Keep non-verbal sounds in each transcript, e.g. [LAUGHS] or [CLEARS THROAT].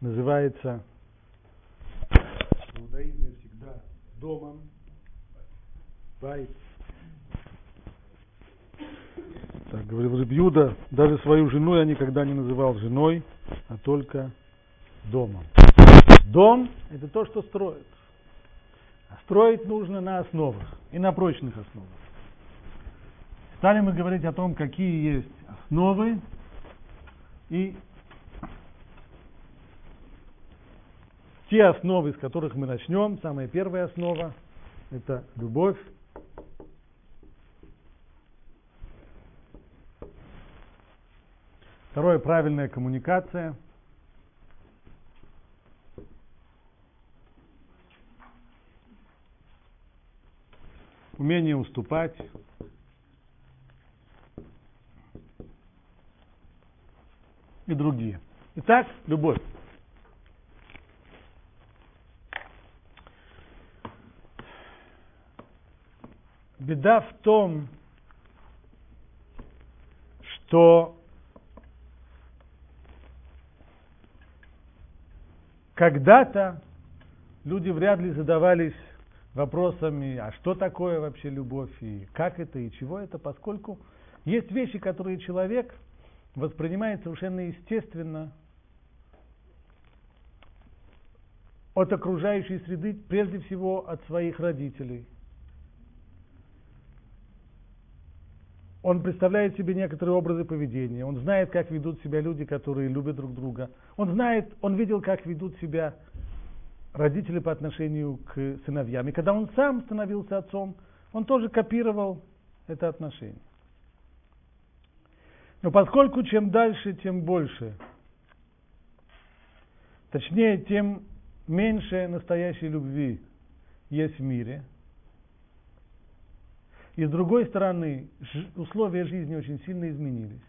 называется в всегда домом, байт. Так говорил Рыбьюда, даже свою жену я никогда не называл женой, а только домом. Дом – это то, что строят. А строить нужно на основах и на прочных основах. Стали мы говорить о том, какие есть основы и те основы, из которых мы начнем. Самая первая основа – это любовь. Второе – правильная коммуникация – умение уступать. И другие. Итак, любовь. Беда в том, что когда-то люди вряд ли задавались вопросами, а что такое вообще любовь, и как это, и чего это, поскольку есть вещи, которые человек воспринимает совершенно естественно от окружающей среды, прежде всего от своих родителей. Он представляет себе некоторые образы поведения, он знает, как ведут себя люди, которые любят друг друга. Он знает, он видел, как ведут себя родители по отношению к сыновьям. И когда он сам становился отцом, он тоже копировал это отношение. Но поскольку чем дальше, тем больше, точнее, тем меньше настоящей любви есть в мире, и с другой стороны, условия жизни очень сильно изменились.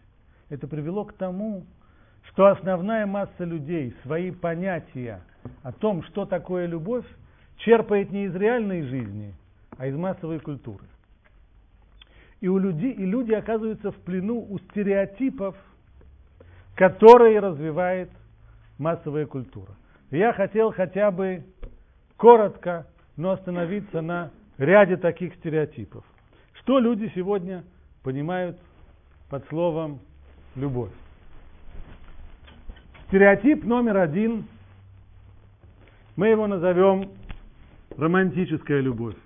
Это привело к тому, что основная масса людей свои понятия о том, что такое любовь, черпает не из реальной жизни, а из массовой культуры. И, у людей, и люди оказываются в плену у стереотипов, которые развивает массовая культура. Я хотел хотя бы коротко, но остановиться на ряде таких стереотипов. Что люди сегодня понимают под словом любовь? Стереотип номер один, мы его назовем романтическая любовь.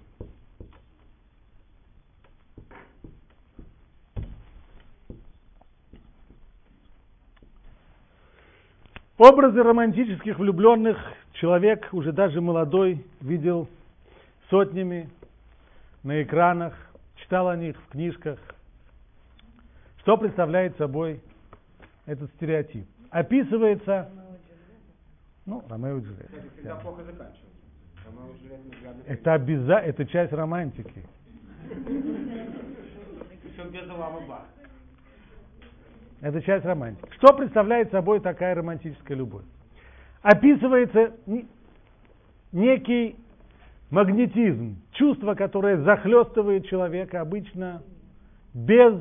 Образы романтических влюбленных человек, уже даже молодой, видел сотнями на экранах, читал о них в книжках. Что представляет собой этот стереотип? описывается... Ну, Ромео и Джульетта. Это обяза... это часть романтики. Это часть романтики. Что представляет собой такая романтическая любовь? Описывается некий магнетизм, чувство, которое захлестывает человека обычно без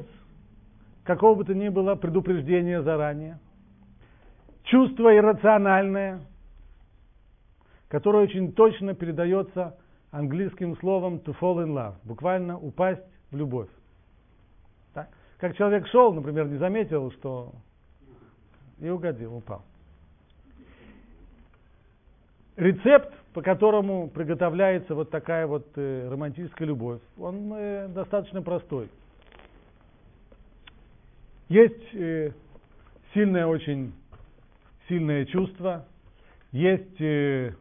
какого бы то ни было предупреждения заранее чувство иррациональное, которое очень точно передается английским словом to fall in love, буквально упасть в любовь. Так? Как человек шел, например, не заметил, что и угодил, упал. Рецепт, по которому приготовляется вот такая вот э, романтическая любовь, он э, достаточно простой. Есть э, сильная очень сильное чувство, есть э,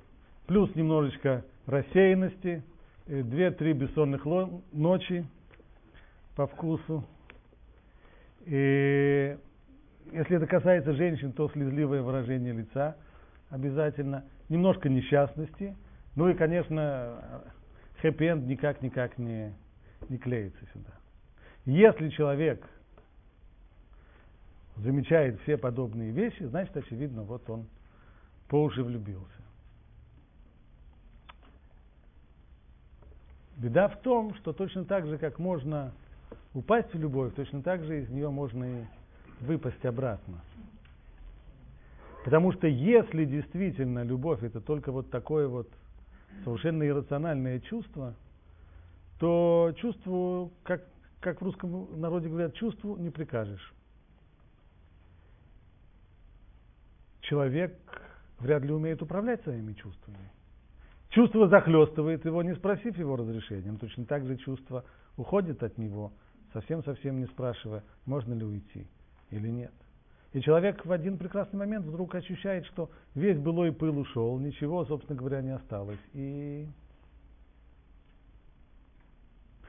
плюс немножечко рассеянности, э, две-три бессонных ночи по вкусу. И если это касается женщин, то слезливое выражение лица обязательно. Немножко несчастности. Ну и, конечно, хэппи-энд никак-никак не, не клеится сюда. Если человек замечает все подобные вещи, значит, очевидно, вот он по уши влюбился. Беда в том, что точно так же, как можно упасть в любовь, точно так же из нее можно и выпасть обратно. Потому что если действительно любовь это только вот такое вот совершенно иррациональное чувство, то чувству, как, как в русском народе говорят, чувству не прикажешь. Человек вряд ли умеет управлять своими чувствами. Чувство захлестывает его, не спросив его разрешения. Точно так же чувство уходит от него, совсем-совсем не спрашивая, можно ли уйти или нет. И человек в один прекрасный момент вдруг ощущает, что весь былой пыл ушел, ничего, собственно говоря, не осталось. И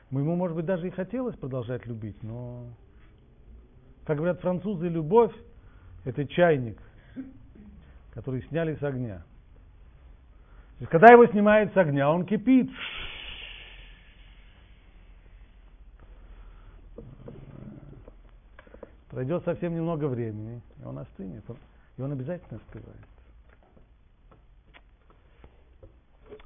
ему, может быть, даже и хотелось продолжать любить, но, как говорят французы, любовь – это чайник, который сняли с огня. То есть, когда его снимают с огня, он кипит. Пройдет совсем немного времени, и он остынет. И он обязательно остывает.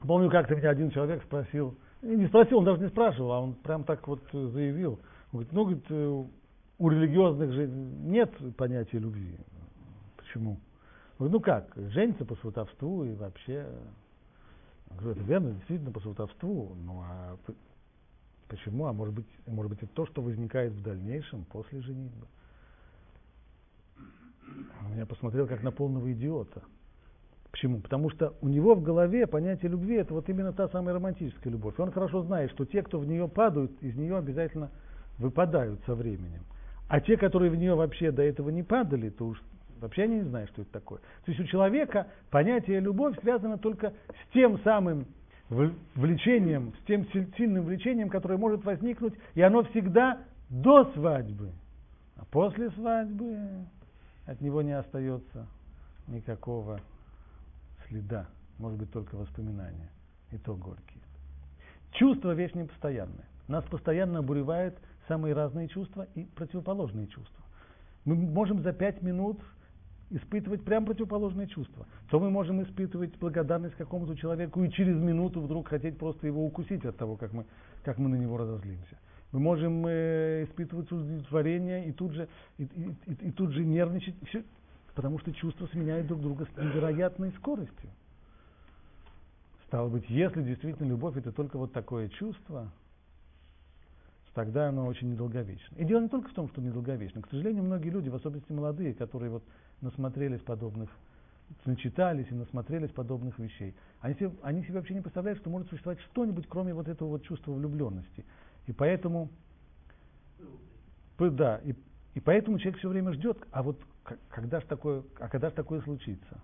Помню, как-то меня один человек спросил, не спросил, он даже не спрашивал, а он прям так вот заявил. Он говорит, ну, говорит, э, у религиозных же нет понятия любви. Почему? Говорю, ну как, женится по сватовству и вообще... Говорю, это верно, действительно по сватовству. Ну а почему? А может быть, может быть это то, что возникает в дальнейшем, после женитьбы. Он меня посмотрел как на полного идиота. Почему? Потому что у него в голове понятие любви это вот именно та самая романтическая любовь. Он хорошо знает, что те, кто в нее падают, из нее обязательно выпадают со временем. А те, которые в нее вообще до этого не падали, то уж Вообще они не знают, что это такое. То есть у человека понятие любовь связано только с тем самым влечением, с тем сильным влечением, которое может возникнуть, и оно всегда до свадьбы. А после свадьбы от него не остается никакого следа, может быть только воспоминания, и то горькие. Чувство вещь непостоянная. Нас постоянно обуревают самые разные чувства и противоположные чувства. Мы можем за пять минут испытывать прям противоположные чувства. То мы можем испытывать благодарность какому-то человеку и через минуту вдруг хотеть просто его укусить от того, как мы, как мы на него разозлимся. Мы можем э, испытывать удовлетворение и тут же, и, и, и, и тут же нервничать, все, потому что чувства сменяют друг друга с невероятной скоростью. Стало быть, если действительно любовь это только вот такое чувство, тогда оно очень недолговечно. И дело не только в том, что недолговечно. К сожалению, многие люди, в особенности молодые, которые вот насмотрелись подобных, начитались и насмотрелись подобных вещей, они себе, они себе вообще не представляют, что может существовать что-нибудь, кроме вот этого вот чувства влюбленности. И поэтому, да, и, и поэтому человек все время ждет, а вот когда же такое, а когда же такое случится?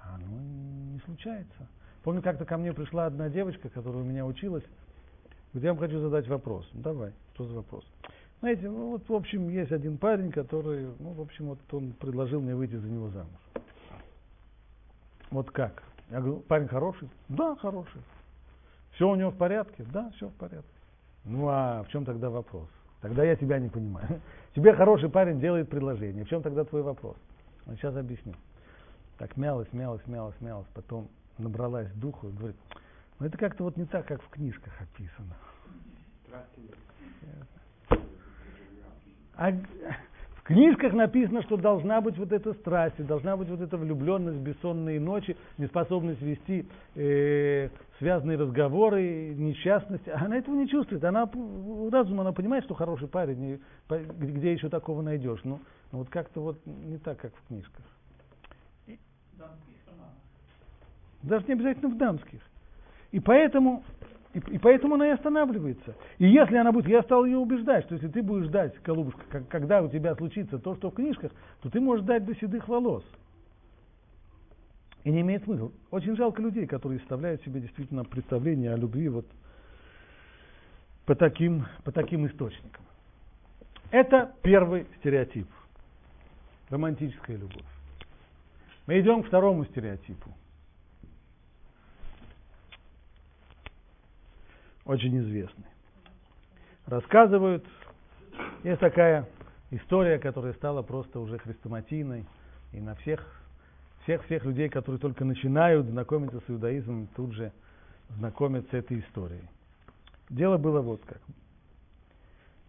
А оно не случается. Помню, как-то ко мне пришла одна девочка, которая у меня училась, Говорит, я вам хочу задать вопрос. Ну, давай, что за вопрос? Знаете, ну, вот, в общем, есть один парень, который, ну, в общем, вот он предложил мне выйти за него замуж. Вот как? Я говорю, парень хороший? Да, хороший. Все у него в порядке? Да, все в порядке. Ну, а в чем тогда вопрос? Тогда я тебя не понимаю. [LAUGHS] Тебе хороший парень делает предложение. В чем тогда твой вопрос? Он сейчас объясню. Так мялась, мялась, мялась, мялась, потом набралась духу и говорит, но это как-то вот не так, как в книжках описано. А книжках написано, что должна быть вот эта страсть, должна быть вот эта влюбленность, бессонные ночи, неспособность вести э, связанные разговоры, несчастность. Она этого не чувствует. Она разум, она понимает, что хороший парень, и где еще такого найдешь. Ну, ну вот как-то вот не так, как в книжках. Даже не обязательно в дамских. И поэтому, и, и поэтому она и останавливается. И если она будет, я стал ее убеждать, что если ты будешь ждать, голубушка, как, когда у тебя случится то, что в книжках, то ты можешь ждать до седых волос. И не имеет смысла. Очень жалко людей, которые составляют себе действительно представление о любви вот по таким, по таким источникам. Это первый стереотип. Романтическая любовь. Мы идем к второму стереотипу. Очень известный. Рассказывают, есть такая история, которая стала просто уже хрестоматийной, и на всех, всех, всех людей, которые только начинают знакомиться с иудаизмом, тут же знакомятся с этой историей. Дело было вот как.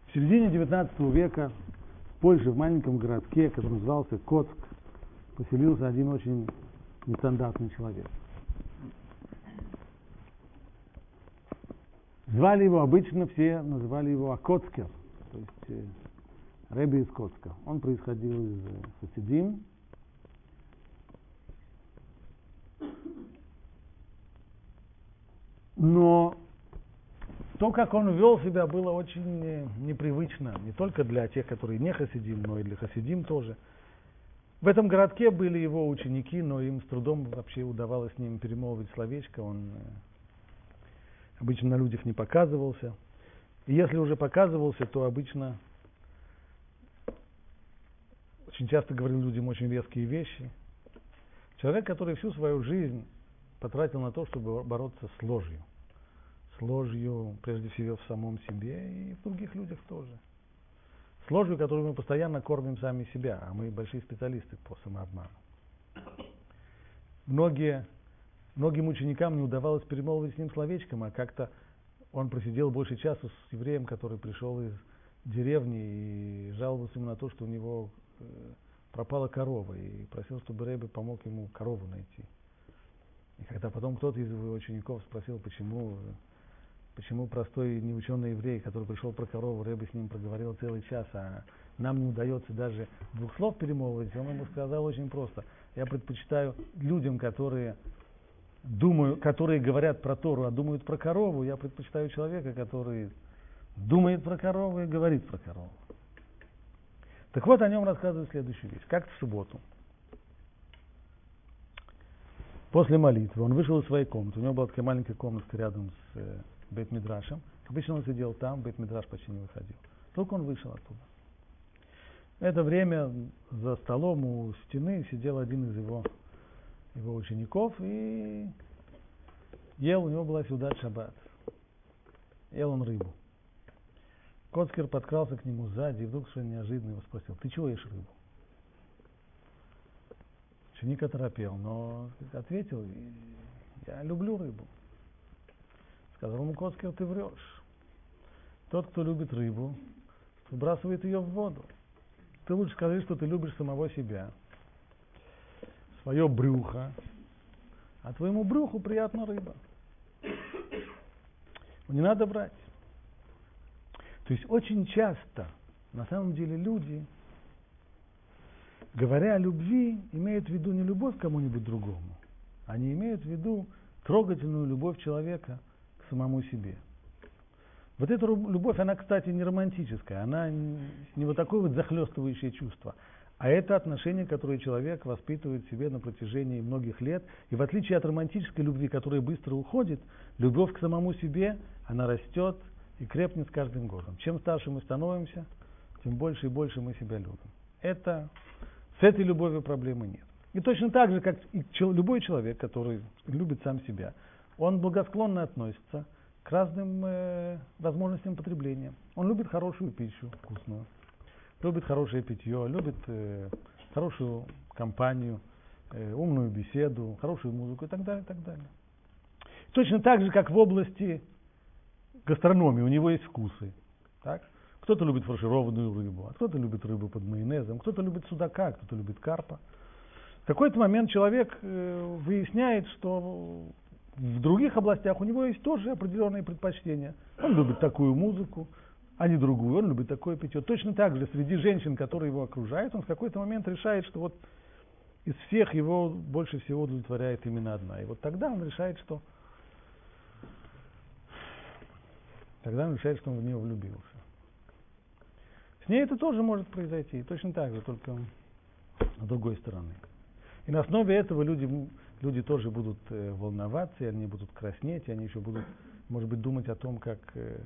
В середине XIX века в Польше, в маленьком городке, который назывался Коцк, поселился один очень нестандартный человек. Звали его, обычно все называли его Акоцкер, то есть э, Рэби из Коцка. Он происходил из э, Хасидим. Но то, как он вел себя, было очень э, непривычно, не только для тех, которые не хасидим, но и для хасидим тоже. В этом городке были его ученики, но им с трудом вообще удавалось с ним перемолвить словечко. Он обычно на людях не показывался. И если уже показывался, то обычно очень часто говорил людям очень резкие вещи. Человек, который всю свою жизнь потратил на то, чтобы бороться с ложью. С ложью, прежде всего, в самом себе и в других людях тоже. С ложью, которую мы постоянно кормим сами себя, а мы большие специалисты по самообману. Многие Многим ученикам не удавалось перемолвить с ним словечком, а как-то он просидел больше часа с евреем, который пришел из деревни и жаловался ему на то, что у него э, пропала корова, и просил, чтобы Рэбе помог ему корову найти. И когда потом кто-то из его учеников спросил, почему, почему простой неученый еврей, который пришел про корову, Рэбе с ним проговорил целый час, а нам не удается даже двух слов перемолвить, он ему сказал очень просто. Я предпочитаю людям, которые думаю, которые говорят про Тору, а думают про корову, я предпочитаю человека, который думает про корову и говорит про корову. Так вот, о нем рассказывает следующую вещь. Как-то в субботу, после молитвы, он вышел из своей комнаты. У него была такая маленькая комнатка рядом с э, Бет-Мидрашем. Обычно он сидел там, Бет-Мидраш почти не выходил. Только он вышел оттуда. Это время за столом у стены сидел один из его его учеников и ел, у него была сюда шаббат. Ел он рыбу. Коцкер подкрался к нему сзади и вдруг совершенно неожиданно его спросил, ты чего ешь рыбу? Ученик оторопел, но ответил, я люблю рыбу. Сказал ему Коцкер, ты врешь. Тот, кто любит рыбу, выбрасывает ее в воду. Ты лучше скажи, что ты любишь самого себя свое брюхо, а твоему брюху приятна рыба. Не надо брать. То есть очень часто, на самом деле, люди, говоря о любви, имеют в виду не любовь к кому-нибудь другому, они имеют в виду трогательную любовь человека к самому себе. Вот эта любовь, она, кстати, не романтическая, она не вот такое вот захлестывающее чувство, а это отношение, которое человек воспитывает в себе на протяжении многих лет. И в отличие от романтической любви, которая быстро уходит, любовь к самому себе, она растет и крепнет с каждым годом. Чем старше мы становимся, тем больше и больше мы себя любим. Это, с этой любовью проблемы нет. И точно так же, как и любой человек, который любит сам себя, он благосклонно относится к разным э, возможностям потребления. Он любит хорошую пищу, вкусную любит хорошее питье, любит э, хорошую компанию, э, умную беседу, хорошую музыку и так далее, и так далее. Точно так же, как в области гастрономии, у него есть вкусы. Так? Кто-то любит фаршированную рыбу, а кто-то любит рыбу под майонезом, кто-то любит судака, кто-то любит карпа. В какой-то момент человек э, выясняет, что в других областях у него есть тоже определенные предпочтения. Он любит такую музыку, а не другую. Он любит такое питье. Точно так же среди женщин, которые его окружают, он в какой-то момент решает, что вот из всех его больше всего удовлетворяет именно одна. И вот тогда он решает, что тогда он решает, что он в нее влюбился. С ней это тоже может произойти, точно так же, только с другой стороны. И на основе этого люди, люди тоже будут э, волноваться, и они будут краснеть, и они еще будут, может быть, думать о том, как э,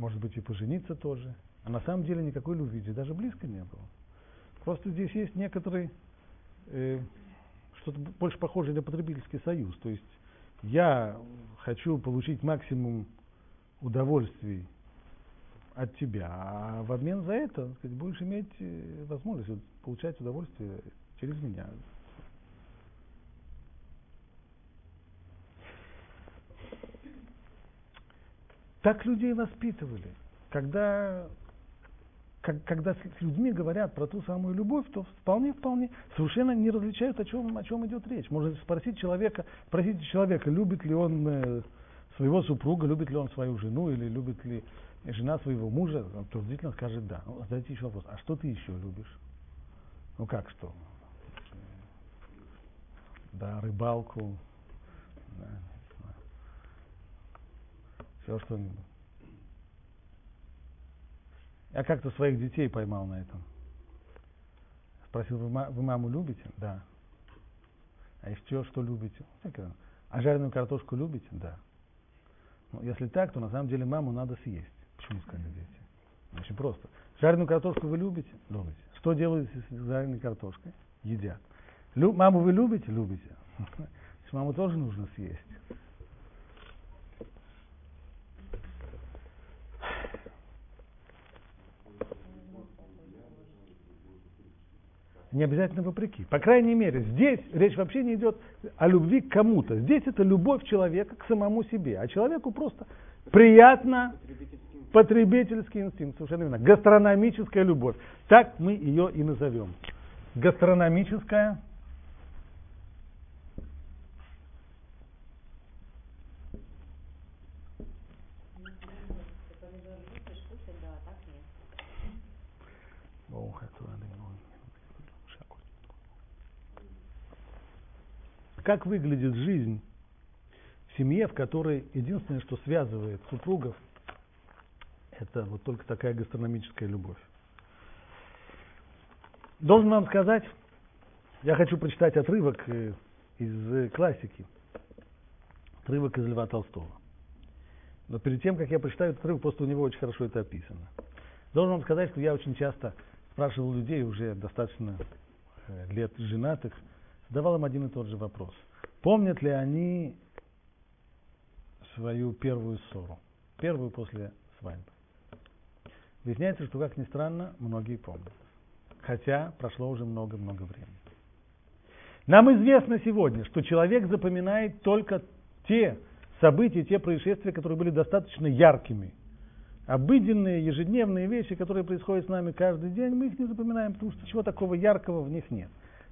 может быть, и пожениться тоже. А на самом деле никакой любви здесь даже близко не было. Просто здесь есть некоторый, э, что-то больше похожее на потребительский союз. То есть я хочу получить максимум удовольствий от тебя, а в обмен за это сказать, будешь иметь э, возможность получать удовольствие через меня. Так людей воспитывали. Когда как, когда с людьми говорят про ту самую любовь, то вполне, вполне совершенно не различают, о чем, о чем идет речь. Можно спросить человека, спросите человека, любит ли он э, своего супруга, любит ли он свою жену или любит ли жена своего мужа, он утвердительно скажет да. Ну, задайте еще вопрос, а что ты еще любишь? Ну как что? Да, рыбалку, да, все что-нибудь. Я как-то своих детей поймал на этом. Спросил, вы, вы маму любите? Да. А еще что любите? А жареную картошку любите? Да. Ну, если так, то на самом деле маму надо съесть. Почему сказали дети? Очень просто. Жареную картошку вы любите? Любите. Что делаете с жареной картошкой? Едят. Лю, маму вы любите? Любите. [LAUGHS] Маму тоже нужно съесть. Не обязательно вопреки. По крайней мере, здесь речь вообще не идет о любви к кому-то. Здесь это любовь человека к самому себе. А человеку просто приятно потребительский инстинкт, совершенно верно. Гастрономическая любовь. Так мы ее и назовем. Гастрономическая Как выглядит жизнь в семье, в которой единственное, что связывает супругов, это вот только такая гастрономическая любовь. Должен вам сказать, я хочу прочитать отрывок э, из классики, отрывок из Льва Толстого. Но перед тем, как я прочитаю этот отрывок, просто у него очень хорошо это описано. Должен вам сказать, что я очень часто спрашивал людей уже достаточно э, лет женатых, задавал им один и тот же вопрос. Помнят ли они свою первую ссору? Первую после свадьбы. Выясняется, что, как ни странно, многие помнят. Хотя прошло уже много-много времени. Нам известно сегодня, что человек запоминает только те события, те происшествия, которые были достаточно яркими. Обыденные, ежедневные вещи, которые происходят с нами каждый день, мы их не запоминаем, потому что ничего такого яркого в них нет.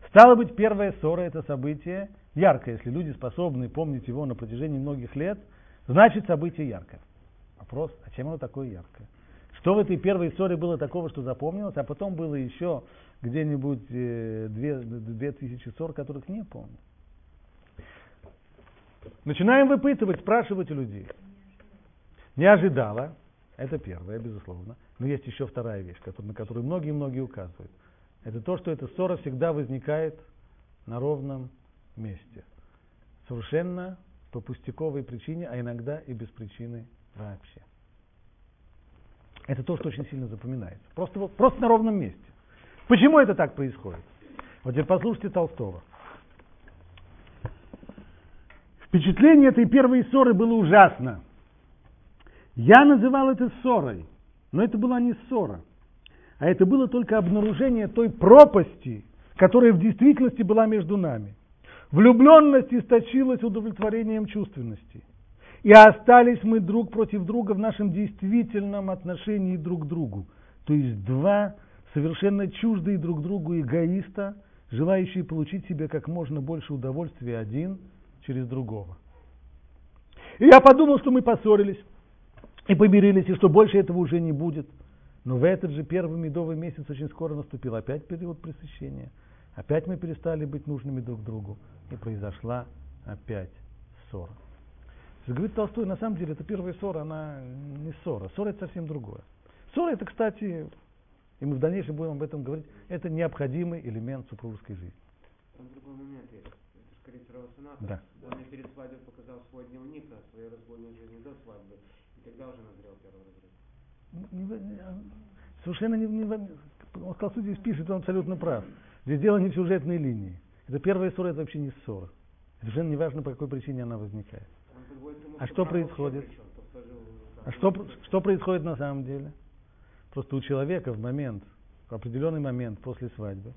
Стало быть, первая ссора – это событие яркое. Если люди способны помнить его на протяжении многих лет, значит событие яркое. Вопрос, а чем оно такое яркое? Что в этой первой ссоре было такого, что запомнилось, а потом было еще где-нибудь э, две, две тысячи ссор, которых не помню. Начинаем выпытывать, спрашивать у людей. Не ожидала, это первое, безусловно. Но есть еще вторая вещь, на которую многие-многие указывают – это то, что эта ссора всегда возникает на ровном месте. Совершенно по пустяковой причине, а иногда и без причины вообще. Это то, что очень сильно запоминается. Просто, просто на ровном месте. Почему это так происходит? Вот теперь послушайте Толстого. Впечатление этой первой ссоры было ужасно. Я называл это ссорой, но это была не ссора а это было только обнаружение той пропасти, которая в действительности была между нами. Влюбленность источилась удовлетворением чувственности. И остались мы друг против друга в нашем действительном отношении друг к другу. То есть два совершенно чуждые друг другу эгоиста, желающие получить себе как можно больше удовольствия один через другого. И я подумал, что мы поссорились и помирились, и что больше этого уже не будет – но в этот же первый медовый месяц очень скоро наступил опять период пресыщения. Опять мы перестали быть нужными друг другу. И произошла опять ссора. Говорит Толстой, на самом деле, это первая ссора, она не ссора. Ссора это совсем другое. Ссора это, кстати, и мы в дальнейшем будем об этом говорить, это необходимый элемент супружеской жизни. Там другой момент есть. Это скорее Равасаната. Да. Он перед свадьбой показал свой дневник о своей разбойной жизни до свадьбы. И тогда уже назрел первый разрыв совершенно не, не, он сказал, здесь пишет, он абсолютно прав. Здесь дело не в сюжетной линии. Это первая ссора, это вообще не ссора. Совершенно неважно, по какой причине она возникает. А что происходит? А что, что происходит на самом деле? Просто у человека в момент, в определенный момент после свадьбы,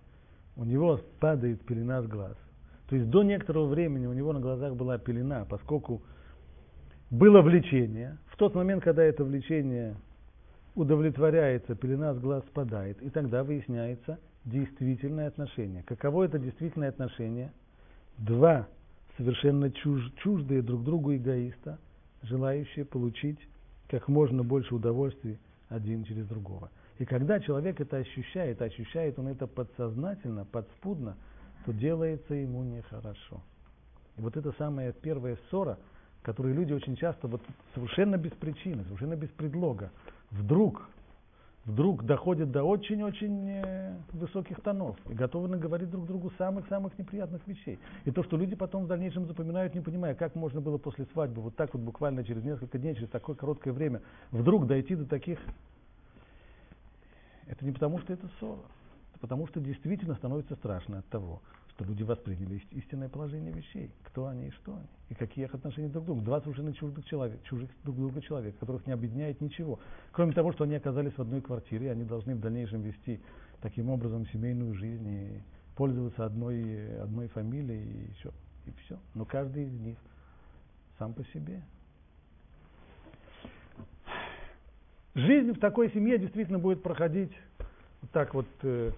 у него падает пелена с глаз. То есть до некоторого времени у него на глазах была пелена, поскольку было влечение. В тот момент, когда это влечение удовлетворяется, пелена с глаз спадает, и тогда выясняется действительное отношение. Каково это действительное отношение? Два совершенно чуж, чуждые друг другу эгоиста, желающие получить как можно больше удовольствий один через другого. И когда человек это ощущает, ощущает он это подсознательно, подспудно, то делается ему нехорошо. И вот это самая первая ссора, которую люди очень часто, вот совершенно без причины, совершенно без предлога, вдруг, вдруг доходят до очень-очень э, высоких тонов и готовы наговорить друг другу самых-самых неприятных вещей. И то, что люди потом в дальнейшем запоминают, не понимая, как можно было после свадьбы, вот так вот буквально через несколько дней, через такое короткое время, вдруг дойти до таких это не потому, что это ссора. Потому, что действительно становится страшно от того, что люди восприняли истинное положение вещей. Кто они и что они. И какие их отношения друг к другу. Два совершенно чужих человек, чужих друг друга человека, которых не объединяет ничего. Кроме того, что они оказались в одной квартире, и они должны в дальнейшем вести таким образом семейную жизнь и пользоваться одной, одной фамилией и все. И все. Но каждый из них сам по себе. Жизнь в такой семье действительно будет проходить вот так вот э,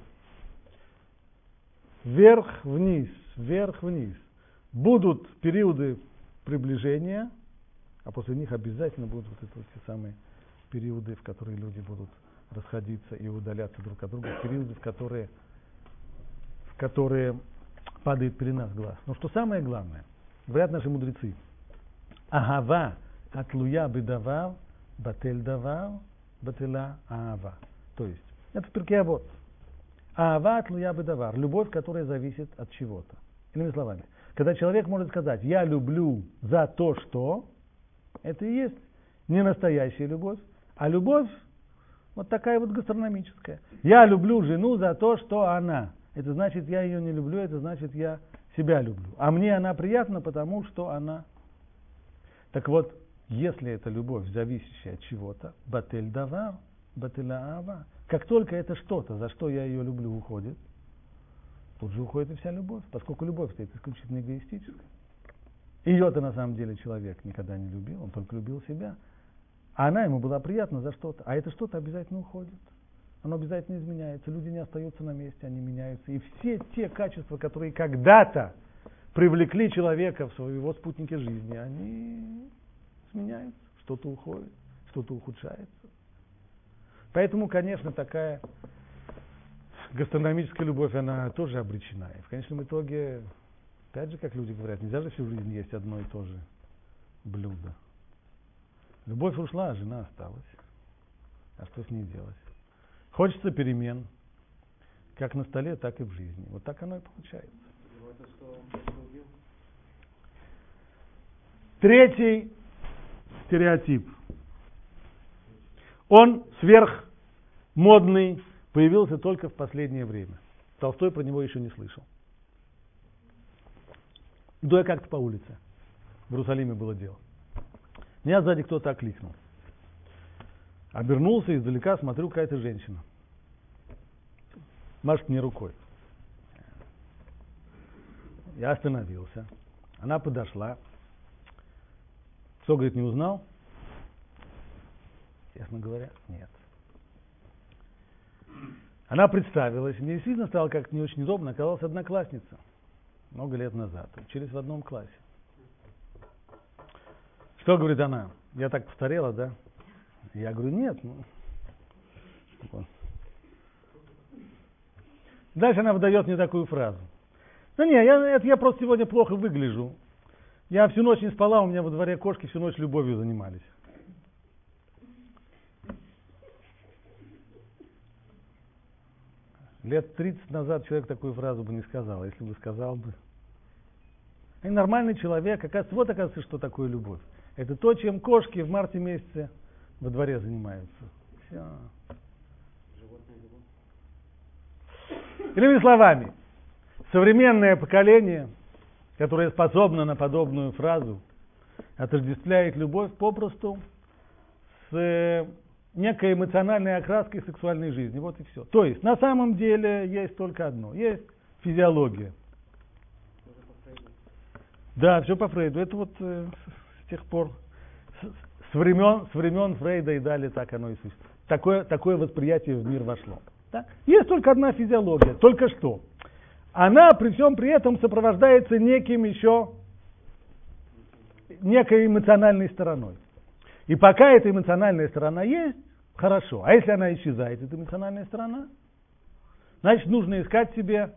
вверх-вниз, вверх-вниз. Будут периоды приближения, а после них обязательно будут вот, это, вот те самые периоды, в которые люди будут расходиться и удаляться друг от друга, периоды, в которые, в которые падает пелена с глаз. Но что самое главное, говорят наши мудрецы, агава атлуя бедавав батель давар, бателя аава. То есть, это в перке вот. Аава атлуя бедавар. Любовь, которая зависит от чего-то. Иными словами, когда человек может сказать, я люблю за то, что, это и есть не настоящая любовь, а любовь вот такая вот гастрономическая. Я люблю жену за то, что она. Это значит, я ее не люблю, это значит, я себя люблю. А мне она приятна, потому что она. Так вот, если это любовь, зависящая от чего-то, батель давар, бателя ава, как только это что-то, за что я ее люблю, уходит, тут же уходит и вся любовь, поскольку любовь это исключительно эгоистическая. Ее-то на самом деле человек никогда не любил, он только любил себя. А она ему была приятна за что-то, а это что-то обязательно уходит. Оно обязательно изменяется, люди не остаются на месте, они меняются. И все те качества, которые когда-то привлекли человека в своего спутника жизни, они меняется, что-то уходит, что-то ухудшается. Поэтому, конечно, такая гастрономическая любовь, она тоже обречена. И в конечном итоге, опять же, как люди говорят, нельзя же всю жизнь есть одно и то же блюдо. Любовь ушла, а жена осталась. А что с ней делать? Хочется перемен, как на столе, так и в жизни. Вот так оно и получается. Третий стереотип. Он сверхмодный, появился только в последнее время. Толстой про него еще не слышал. Иду я как-то по улице. В Иерусалиме было дело. Меня сзади кто-то окликнул. Обернулся издалека, смотрю, какая-то женщина. Машет мне рукой. Я остановился. Она подошла, что, говорит, не узнал? Честно говоря, нет. Она представилась, мне действительно стало как-то не очень удобно, оказалась одноклассница много лет назад, учились в одном классе. Что говорит она? Я так постарела, да? Я говорю, нет. Ну, вот. Дальше она выдает мне такую фразу. Ну не, я, это я просто сегодня плохо выгляжу. Я всю ночь не спала, у меня во дворе кошки всю ночь любовью занимались. Лет 30 назад человек такую фразу бы не сказал, а если бы сказал бы. И нормальный человек, оказывается, вот оказывается, что такое любовь. Это то, чем кошки в марте месяце во дворе занимаются. Все. Иными словами, современное поколение – которая способна на подобную фразу, отождествляет любовь попросту с э, некой эмоциональной окраской сексуальной жизни. Вот и все. То есть, на самом деле, есть только одно. Есть физиология. Да, все по Фрейду. Это вот э, с тех пор, с, с, времен, с времен Фрейда и далее так оно и существует. такое, такое восприятие в мир вошло. Да? Есть только одна физиология, только что. Она при всем при этом сопровождается неким еще, некой эмоциональной стороной. И пока эта эмоциональная сторона есть, хорошо. А если она исчезает, эта эмоциональная сторона, значит, нужно искать себе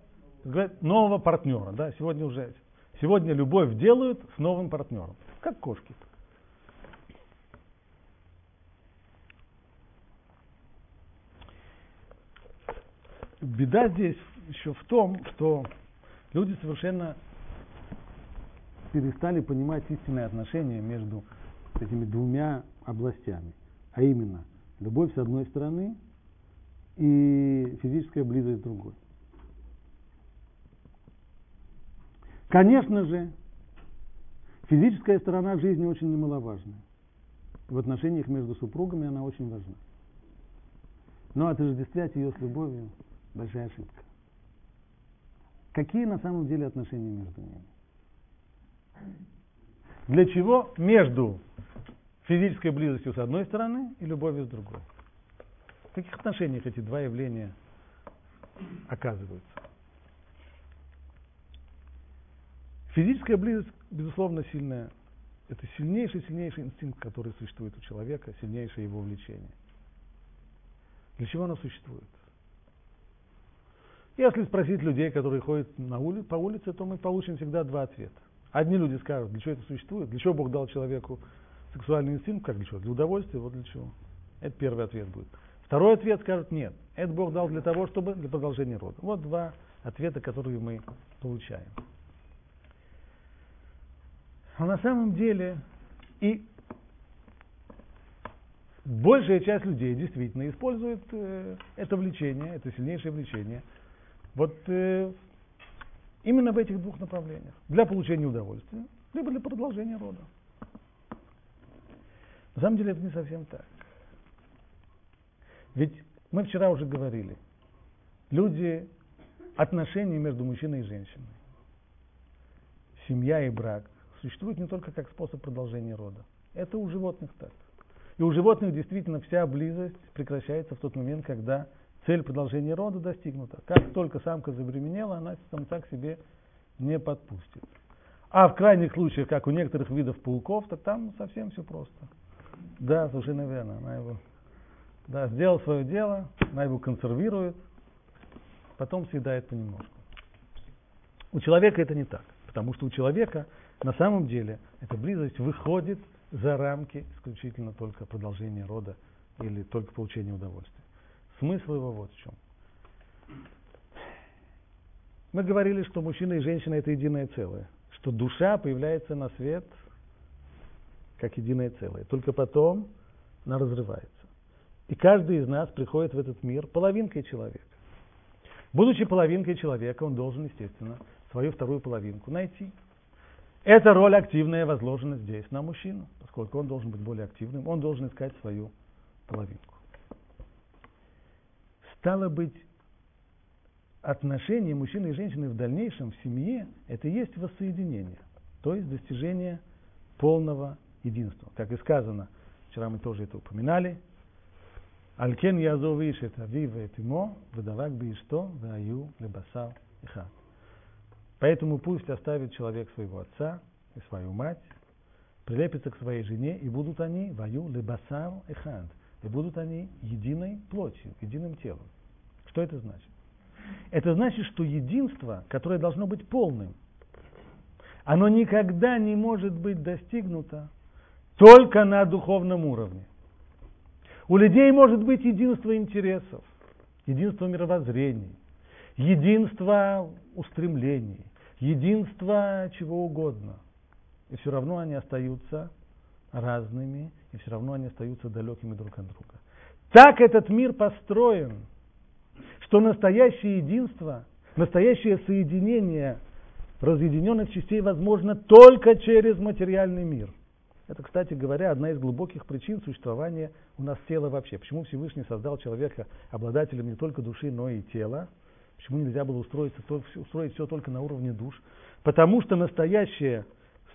нового партнера. Да? Сегодня уже сегодня любовь делают с новым партнером. Как кошки. Беда здесь еще в том, что люди совершенно перестали понимать истинное отношение между этими двумя областями. А именно, любовь с одной стороны и физическая близость с другой. Конечно же, физическая сторона жизни очень немаловажна. В отношениях между супругами она очень важна. Но отождествлять ее с любовью – большая ошибка. Какие на самом деле отношения между ними? Для чего между физической близостью с одной стороны и любовью с другой? В каких отношениях эти два явления оказываются? Физическая близость, безусловно, сильная. Это сильнейший, сильнейший инстинкт, который существует у человека, сильнейшее его влечение. Для чего оно существует? Если спросить людей, которые ходят на ули, по улице, то мы получим всегда два ответа. Одни люди скажут, для чего это существует, для чего Бог дал человеку сексуальный инстинкт, как для чего? Для удовольствия, вот для чего. Это первый ответ будет. Второй ответ скажет, нет, это Бог дал для того, чтобы для продолжения рода. Вот два ответа, которые мы получаем. А на самом деле и большая часть людей действительно использует э, это влечение, это сильнейшее влечение – вот э, именно в этих двух направлениях. Для получения удовольствия, либо для продолжения рода. На самом деле это не совсем так. Ведь мы вчера уже говорили, люди, отношения между мужчиной и женщиной, семья и брак существуют не только как способ продолжения рода. Это у животных так. И у животных действительно вся близость прекращается в тот момент, когда цель продолжения рода достигнута. Как только самка забеременела, она самца к себе не подпустит. А в крайних случаях, как у некоторых видов пауков, так там совсем все просто. Да, совершенно верно. Она его да, сделал свое дело, она его консервирует, потом съедает понемножку. У человека это не так, потому что у человека на самом деле эта близость выходит за рамки исключительно только продолжения рода или только получения удовольствия. Смысл его вот в чем. Мы говорили, что мужчина и женщина это единое целое, что душа появляется на свет как единое целое. Только потом она разрывается. И каждый из нас приходит в этот мир половинкой человека. Будучи половинкой человека, он должен, естественно, свою вторую половинку найти. Эта роль активная возложена здесь на мужчину, поскольку он должен быть более активным, он должен искать свою половинку. Стало быть, отношения мужчины и женщины в дальнейшем в семье – это и есть воссоединение, то есть достижение полного единства. Как и сказано, вчера мы тоже это упоминали, Алькен язов иш это вива это имо, выдавак бы что, ваю лебасал и хат. Поэтому пусть оставит человек своего отца и свою мать, прилепится к своей жене, и будут они ваю лебасал и хат. И будут они единой плотью, единым телом. Что это значит? Это значит, что единство, которое должно быть полным, оно никогда не может быть достигнуто только на духовном уровне. У людей может быть единство интересов, единство мировоззрений, единство устремлений, единство чего угодно. И все равно они остаются разными, и все равно они остаются далекими друг от друга. Так этот мир построен – что настоящее единство, настоящее соединение разъединенных частей возможно только через материальный мир. Это, кстати говоря, одна из глубоких причин существования у нас тела вообще. Почему Всевышний создал человека обладателем не только души, но и тела? Почему нельзя было устроить, устроить все только на уровне душ? Потому что настоящее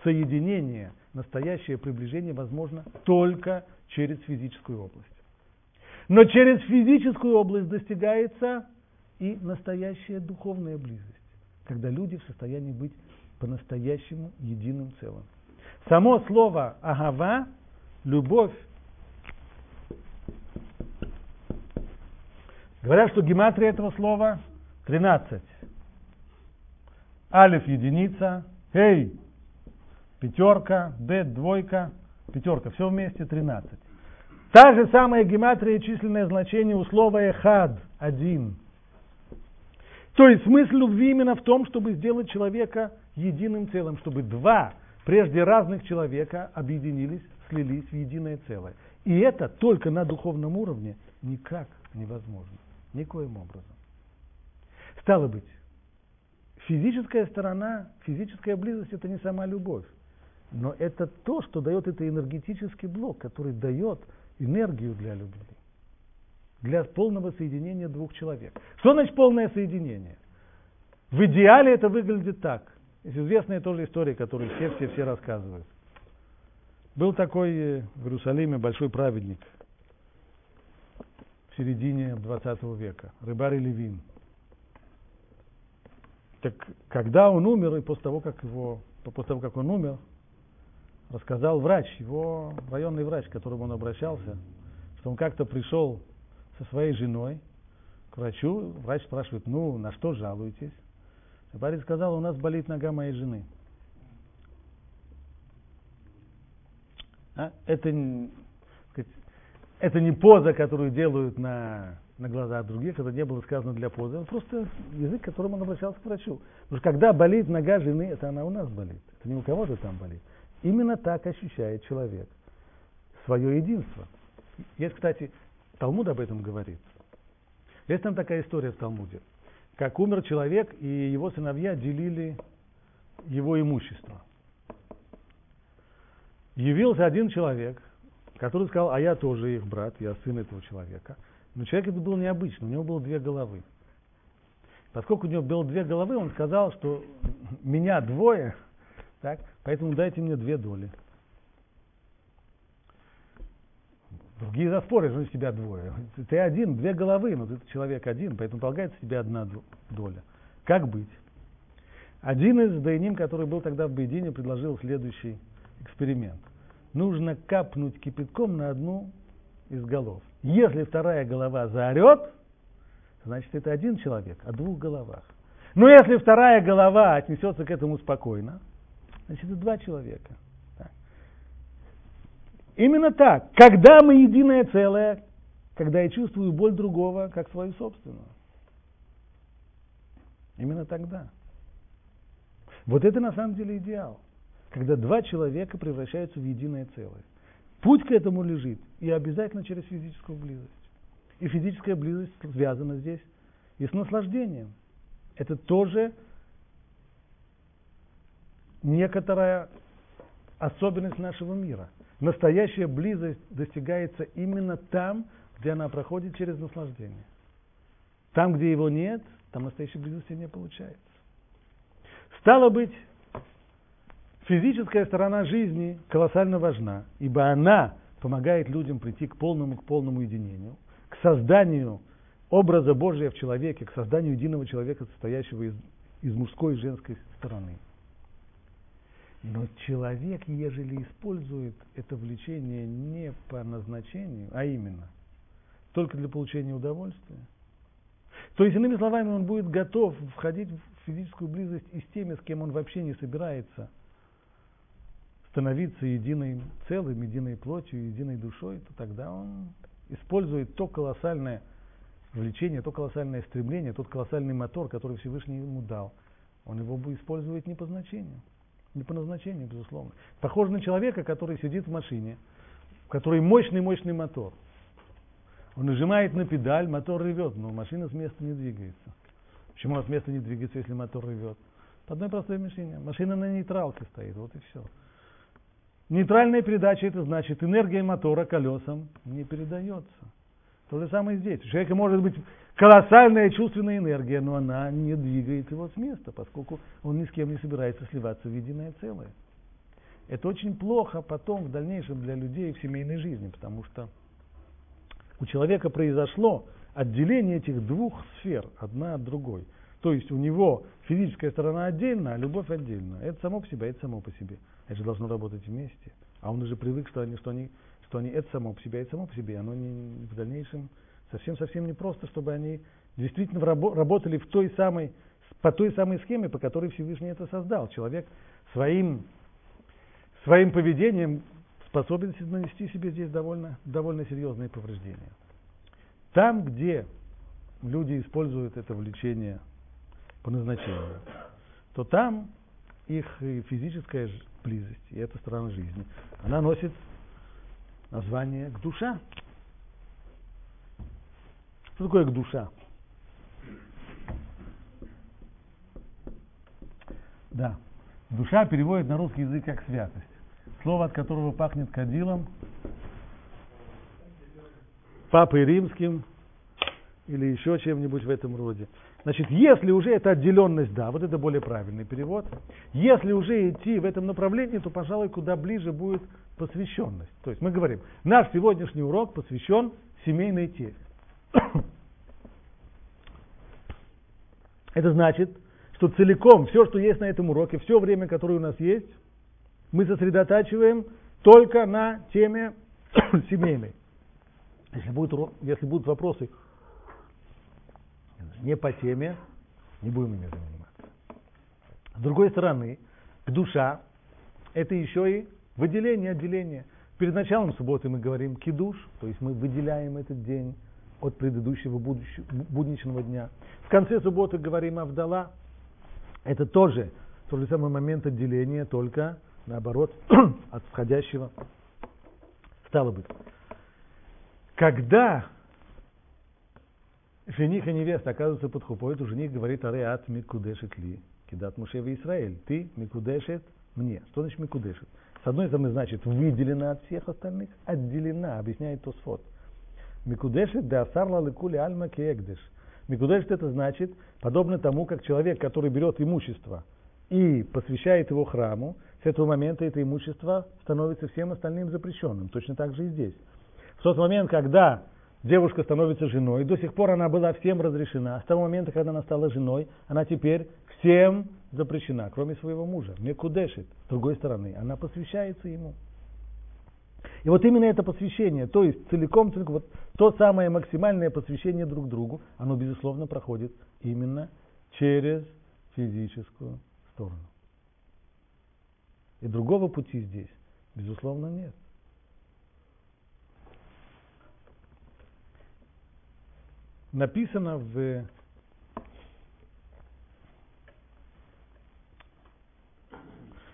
соединение, настоящее приближение возможно только через физическую область. Но через физическую область достигается и настоящая духовная близость, когда люди в состоянии быть по-настоящему единым целым. Само слово агава, любовь, говорят, что гематрия этого слова 13. Алиф единица, Хей пятерка, Бет двойка, пятерка, все вместе 13. Та же самая гематрия и численное значение у слова эхад, один. То есть смысл любви именно в том, чтобы сделать человека единым целым, чтобы два прежде разных человека объединились, слились в единое целое. И это только на духовном уровне никак невозможно. Никоим образом. Стало быть, физическая сторона, физическая близость – это не сама любовь. Но это то, что дает это энергетический блок, который дает энергию для любви, для полного соединения двух человек. Что значит полное соединение? В идеале это выглядит так. Есть известная тоже история, которую все-все-все рассказывают. Был такой э, в Иерусалиме большой праведник в середине 20 века, рыбарь Левин. Так когда он умер, и после того, как его, после того, как он умер, рассказал врач, его районный врач, к которому он обращался, что он как-то пришел со своей женой к врачу, врач спрашивает, ну, на что жалуетесь? И парень сказал, у нас болит нога моей жены. А? Это, это не поза, которую делают на, на глаза других, это не было сказано для позы, это просто язык, которым он обращался к врачу. Потому что когда болит нога жены, это она у нас болит, это не у кого-то там болит. Именно так ощущает человек свое единство. Есть, кстати, Талмуд об этом говорит. Есть там такая история в Талмуде, как умер человек, и его сыновья делили его имущество. Явился один человек, который сказал, а я тоже их брат, я сын этого человека. Но человек это был необычный, у него было две головы. Поскольку у него было две головы, он сказал, что меня двое, так? Поэтому дайте мне две доли. Другие заспорят, что тебя двое. Ты один, две головы, но ты человек один, поэтому полагается тебе одна доля. Как быть? Один из Дайним, который был тогда в Бейдине, предложил следующий эксперимент. Нужно капнуть кипятком на одну из голов. Если вторая голова заорет, значит это один человек о двух головах. Но если вторая голова отнесется к этому спокойно, значит, это два человека. Именно так. Когда мы единое целое, когда я чувствую боль другого, как свою собственную. Именно тогда. Вот это на самом деле идеал. Когда два человека превращаются в единое целое. Путь к этому лежит и обязательно через физическую близость. И физическая близость связана здесь и с наслаждением. Это тоже некоторая особенность нашего мира. Настоящая близость достигается именно там, где она проходит через наслаждение. Там, где его нет, там настоящей близости не получается. Стало быть, физическая сторона жизни колоссально важна, ибо она помогает людям прийти к полному, к полному единению, к созданию образа Божия в человеке, к созданию единого человека, состоящего из, из мужской и женской стороны – но человек, ежели использует это влечение не по назначению, а именно только для получения удовольствия, то есть, иными словами, он будет готов входить в физическую близость и с теми, с кем он вообще не собирается становиться единым целым, единой плотью, единой душой, то тогда он использует то колоссальное влечение, то колоссальное стремление, тот колоссальный мотор, который Всевышний ему дал. Он его использует не по значению. Не по назначению, безусловно. Похоже на человека, который сидит в машине, в которой мощный-мощный мотор. Он нажимает на педаль, мотор ревет, но машина с места не двигается. Почему она с места не двигается, если мотор ревет? По одной простой причине. Машина на нейтралке стоит, вот и все. Нейтральная передача это значит, энергия мотора колесам не передается. То же самое здесь. У человека может быть колоссальная чувственная энергия, но она не двигает его с места, поскольку он ни с кем не собирается сливаться в единое целое. Это очень плохо потом, в дальнейшем, для людей в семейной жизни, потому что у человека произошло отделение этих двух сфер, одна от другой. То есть у него физическая сторона отдельно, а любовь отдельно. Это само по себе, это само по себе. Это же должно работать вместе. А он уже привык, что они, что они, что они это само по себе, это само по себе. Оно не, в дальнейшем совсем-совсем не просто, чтобы они действительно работали в той самой, по той самой схеме, по которой Всевышний это создал. Человек своим, своим поведением способен нанести себе здесь довольно, довольно серьезные повреждения. Там, где люди используют это влечение по назначению, то там их физическая близость и эта сторона жизни, она носит название к душа. Что такое к душа? Да. Душа переводит на русский язык как святость. Слово, от которого пахнет кадилом, папой римским или еще чем-нибудь в этом роде. Значит, если уже это отделенность, да, вот это более правильный перевод. Если уже идти в этом направлении, то, пожалуй, куда ближе будет посвященность. То есть мы говорим, наш сегодняшний урок посвящен семейной теме. Это значит, что целиком все, что есть на этом уроке, все время, которое у нас есть, мы сосредотачиваем только на теме [COUGHS] семейной. Если, будет, если будут вопросы не по теме, не будем ими заниматься. С другой стороны, душа это еще и выделение, отделение. Перед началом субботы мы говорим кидуш, то есть мы выделяем этот день от предыдущего будничного дня. В конце субботы говорим Авдала. Это тоже тот же самый момент отделения, только наоборот [CLEARS THROAT] от входящего. Стало быть, когда жених и невеста оказываются под хупой, то жених говорит, ареат микудешет ли, кидат Муше в Израиль, ты микудешет мне. Что значит микудешет? С одной стороны, значит, выделена от всех остальных, отделена, объясняет Тосфот. Микудешет да асарла лекули альма кеэгдеш. Микудешет это значит, подобно тому, как человек, который берет имущество и посвящает его храму, с этого момента это имущество становится всем остальным запрещенным. Точно так же и здесь. В тот момент, когда девушка становится женой, до сих пор она была всем разрешена. С того момента, когда она стала женой, она теперь всем запрещена, кроме своего мужа. Мекудешит. С другой стороны, она посвящается ему. И вот именно это посвящение, то есть целиком, целиком вот то самое максимальное посвящение друг другу, оно, безусловно, проходит именно через физическую сторону. И другого пути здесь, безусловно, нет. Написано в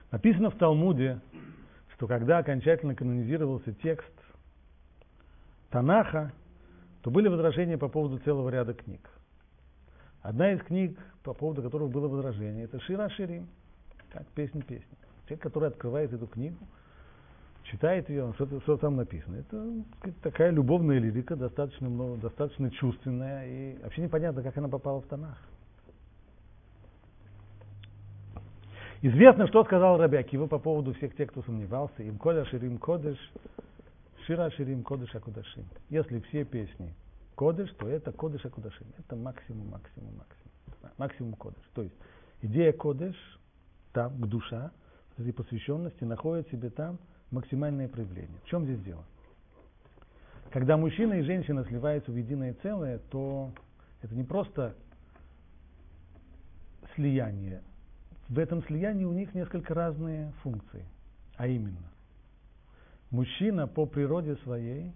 Написано в Талмуде, что когда окончательно канонизировался текст Танаха, то были возражения по поводу целого ряда книг. Одна из книг, по поводу которых было возражение, это Шира Ширим, как песня песни. Человек, который открывает эту книгу, читает ее, что, что там написано. Это такая любовная лирика, достаточно, много, достаточно чувственная, и вообще непонятно, как она попала в тонах. Известно, что сказал Раби Акива по поводу всех тех, кто сомневался. Им коля ширим кодыш, шира ширим кодыш акудашим. Если все песни кодыш, то это кодыш акудашим. Это максимум, максимум, максимум. Максимум кодыш. То есть идея кодыш, там, к душа, этой посвященности, находит себе там максимальное проявление. В чем здесь дело? Когда мужчина и женщина сливаются в единое целое, то это не просто слияние, в этом слиянии у них несколько разные функции. А именно, мужчина по природе своей,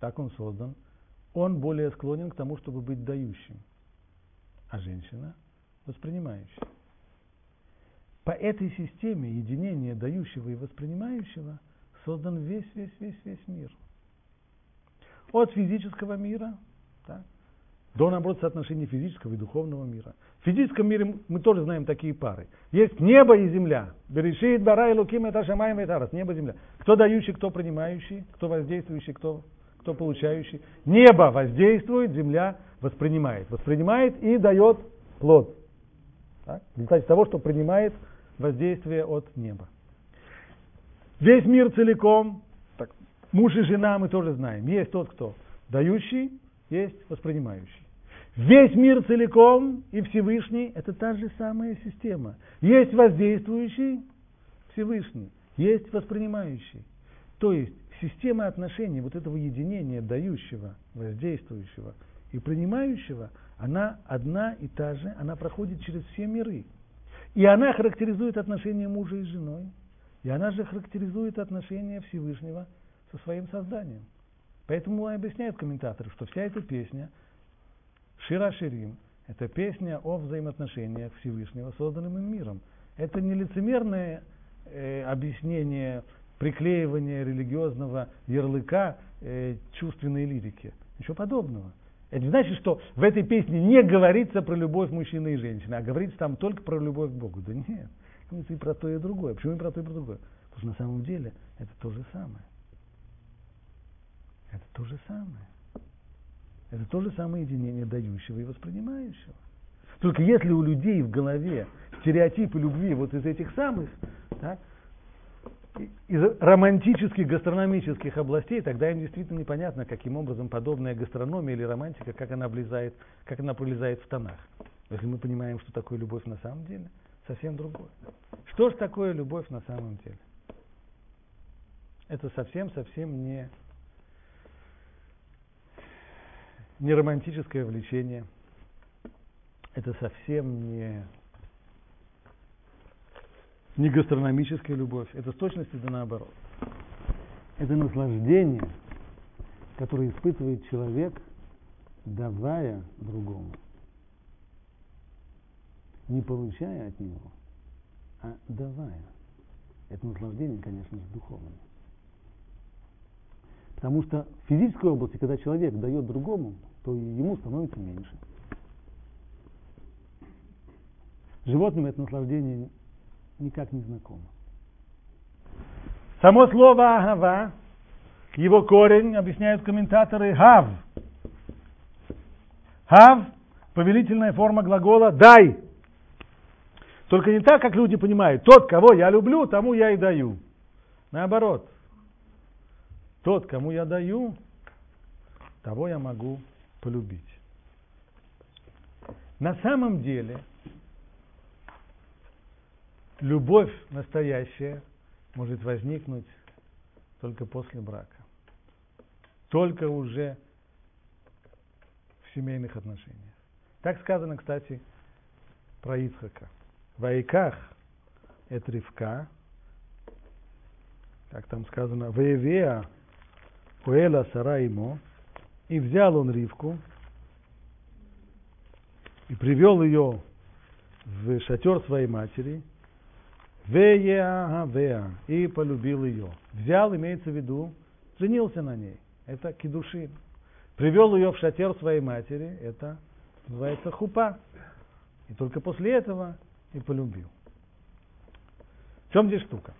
так он создан, он более склонен к тому, чтобы быть дающим, а женщина воспринимающей. По этой системе единения дающего и воспринимающего создан весь, весь, весь, весь мир. От физического мира так, до, наоборот, соотношения физического и духовного мира. В физическом мире мы тоже знаем такие пары. Есть небо и земля. Берешит, бара и луким, это шамаем и тарас. Небо земля. Кто дающий, кто принимающий, кто воздействующий, кто, кто получающий. Небо воздействует, земля воспринимает. Воспринимает и дает плод. Так? В результате того, что принимает воздействие от неба. Весь мир целиком, так, муж и жена мы тоже знаем. Есть тот, кто дающий, есть воспринимающий. Весь мир целиком и Всевышний – это та же самая система. Есть воздействующий Всевышний, есть воспринимающий. То есть система отношений вот этого единения дающего, воздействующего и принимающего, она одна и та же, она проходит через все миры. И она характеризует отношения мужа и женой, и она же характеризует отношения Всевышнего со своим созданием. Поэтому объясняют комментаторы, что вся эта песня Шира Ширим – это песня о взаимоотношениях Всевышнего с созданным им миром. Это не лицемерное э, объяснение приклеивания религиозного ярлыка э, чувственной лирики. Ничего подобного. Это значит, что в этой песне не говорится про любовь мужчины и женщины, а говорится там только про любовь к Богу. Да нет, говорится и про то, и другое. Почему и про то, и про другое? Потому что на самом деле это то же самое. Это то же самое. Это то же самое единение дающего и воспринимающего. Только если у людей в голове стереотипы любви вот из этих самых, так, из романтических гастрономических областей, тогда им действительно непонятно, каким образом подобная гастрономия или романтика, как она влезает, как она пролезает в тонах. Если мы понимаем, что такое любовь на самом деле, совсем другое. Что же такое любовь на самом деле? Это совсем-совсем не не романтическое влечение, это совсем не, не гастрономическая любовь, это с точностью да наоборот. Это наслаждение, которое испытывает человек, давая другому, не получая от него, а давая. Это наслаждение, конечно же, духовное. Потому что в физической области, когда человек дает другому, то ему становится меньше. Животным это наслаждение никак не знакомо. Само слово «агава», его корень, объясняют комментаторы, «хав». «Хав» – повелительная форма глагола «дай». Только не так, как люди понимают. Тот, кого я люблю, тому я и даю. Наоборот. Тот, кому я даю, того я могу полюбить. На самом деле, любовь настоящая может возникнуть только после брака. Только уже в семейных отношениях. Так сказано, кстати, про Ицхака. В Айках это Ривка, как там сказано, Веевеа Уэла Сара ему, и взял он Ривку и привел ее в шатер своей матери, Вея и полюбил ее. Взял, имеется в виду, женился на ней. Это кедушин. Привел ее в шатер своей матери, это называется хупа. И только после этого и полюбил. В чем здесь штука?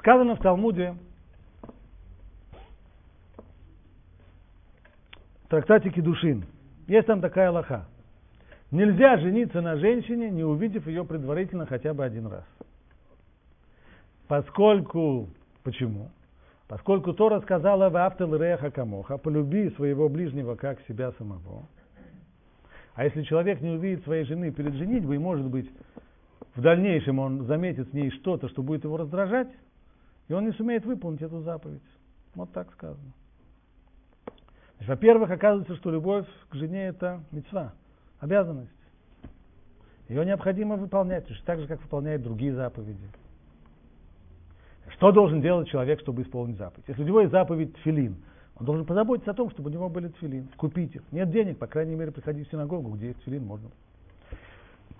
Сказано в Талмуде, трактате Кедушин, есть там такая лоха. Нельзя жениться на женщине, не увидев ее предварительно хотя бы один раз. Поскольку, почему? Поскольку Тора сказала в Аптел Реха Камоха, полюби своего ближнего как себя самого. А если человек не увидит своей жены перед женитьбой, может быть, в дальнейшем он заметит с ней что-то, что будет его раздражать, и он не сумеет выполнить эту заповедь. Вот так сказано. Во-первых, оказывается, что любовь к жене это мецва, обязанность. Ее необходимо выполнять, точно так же, как выполняет другие заповеди. Что должен делать человек, чтобы исполнить заповедь? Если у него есть заповедь тфилин, он должен позаботиться о том, чтобы у него были тфилин, купить их. Нет денег, по крайней мере, приходить в синагогу, где есть тфилин, можно.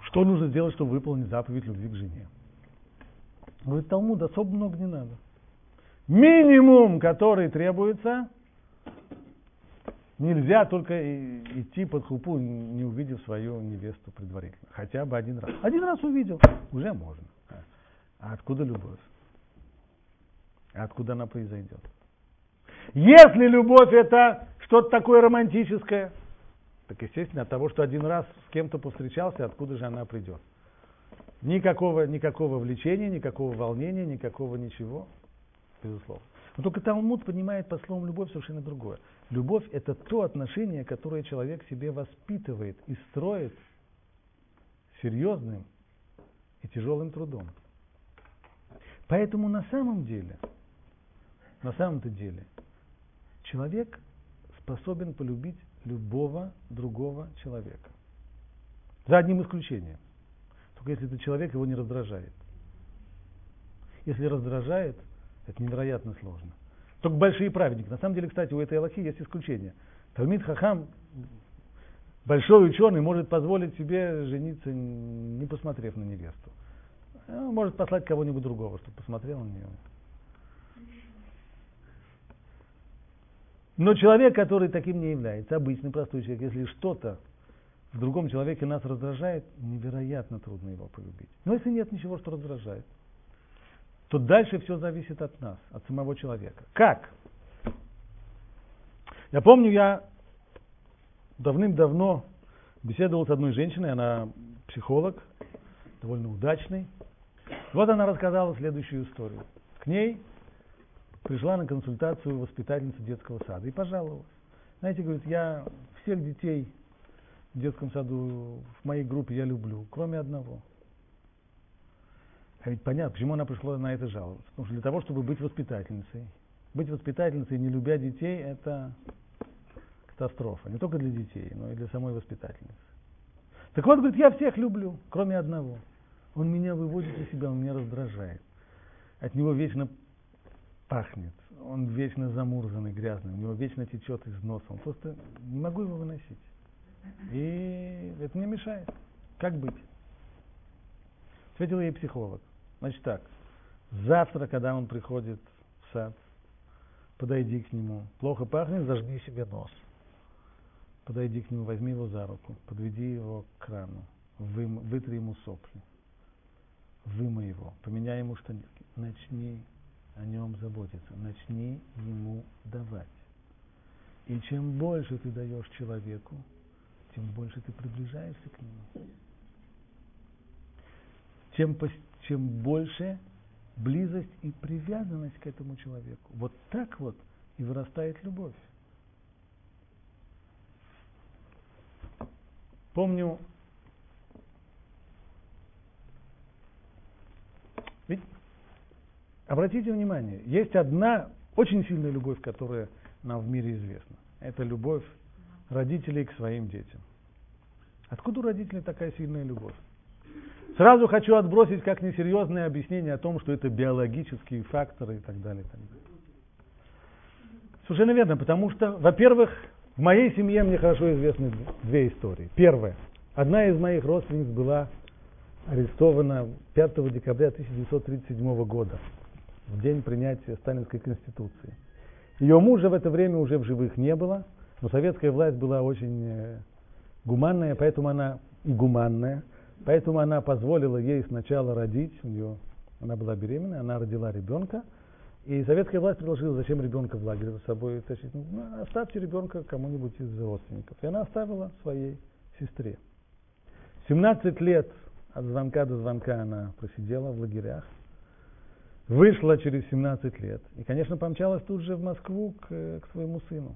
Что нужно сделать, чтобы выполнить заповедь любви к жене? Говорит, Талмуд особо много не надо. Минимум, который требуется, нельзя только идти под хупу, не увидев свою невесту предварительно. Хотя бы один раз. Один раз увидел, уже можно. А откуда любовь? А откуда она произойдет? Если любовь это что-то такое романтическое, так естественно от того, что один раз с кем-то повстречался, откуда же она придет? Никакого, никакого влечения, никакого волнения, никакого ничего. Безусловно. Но только Талмуд понимает под словом любовь совершенно другое. Любовь – это то отношение, которое человек себе воспитывает и строит серьезным и тяжелым трудом. Поэтому на самом деле, на самом-то деле, человек способен полюбить любого другого человека. За одним исключением. Только если этот человек его не раздражает. Если раздражает, это невероятно сложно. Только большие праведники. На самом деле, кстати, у этой Аллахи есть исключение. Талмит Хахам, большой ученый, может позволить себе жениться, не посмотрев на невесту. Он может послать кого-нибудь другого, чтобы посмотрел на нее. Но человек, который таким не является, обычный простой человек, если что-то в другом человеке нас раздражает, невероятно трудно его полюбить. Но если нет ничего, что раздражает, то дальше все зависит от нас, от самого человека. Как? Я помню, я давным-давно беседовал с одной женщиной, она психолог, довольно удачный. Вот она рассказала следующую историю. К ней пришла на консультацию воспитательница детского сада и пожаловалась. Знаете, говорит, я всех детей в детском саду в моей группе я люблю, кроме одного. А ведь понятно, почему она пришла на это жаловаться. Потому что для того, чтобы быть воспитательницей. Быть воспитательницей, не любя детей, это катастрофа. Не только для детей, но и для самой воспитательницы. Так вот, говорит, я всех люблю, кроме одного. Он меня выводит из себя, он меня раздражает. От него вечно пахнет. Он вечно замурзанный, грязный. У него вечно течет из носа. Он просто не могу его выносить. И это мне мешает. Как быть? Ответил ей психолог. Значит так, завтра, когда он приходит в сад, подойди к нему. Плохо пахнет, зажги себе нос. Подойди к нему, возьми его за руку, подведи его к крану, вы, вытри ему сопли, вымой его, поменяй ему штанишки. Начни о нем заботиться, начни ему давать. И чем больше ты даешь человеку, тем больше ты приближаешься к нему. Тем, чем больше близость и привязанность к этому человеку. Вот так вот и вырастает любовь. Помню, ведь, обратите внимание, есть одна очень сильная любовь, которая нам в мире известна. Это любовь родителей к своим детям. Откуда у родителей такая сильная любовь? Сразу хочу отбросить как несерьезное объяснение о том, что это биологические факторы и так далее. И так далее. Совершенно верно, потому что, во-первых, в моей семье мне хорошо известны две истории. Первая. Одна из моих родственниц была арестована 5 декабря 1937 года, в день принятия Сталинской Конституции. Ее мужа в это время уже в живых не было, но советская власть была очень э, гуманная, поэтому она и гуманная – Поэтому она позволила ей сначала родить, у нее, она была беременна, она родила ребенка, и советская власть предложила, зачем ребенка в лагерь за собой тащить. Ну, ну, оставьте ребенка кому-нибудь из родственников. И она оставила своей сестре. 17 лет от звонка до звонка она просидела в лагерях. Вышла через 17 лет. И, конечно, помчалась тут же в Москву к, к своему сыну.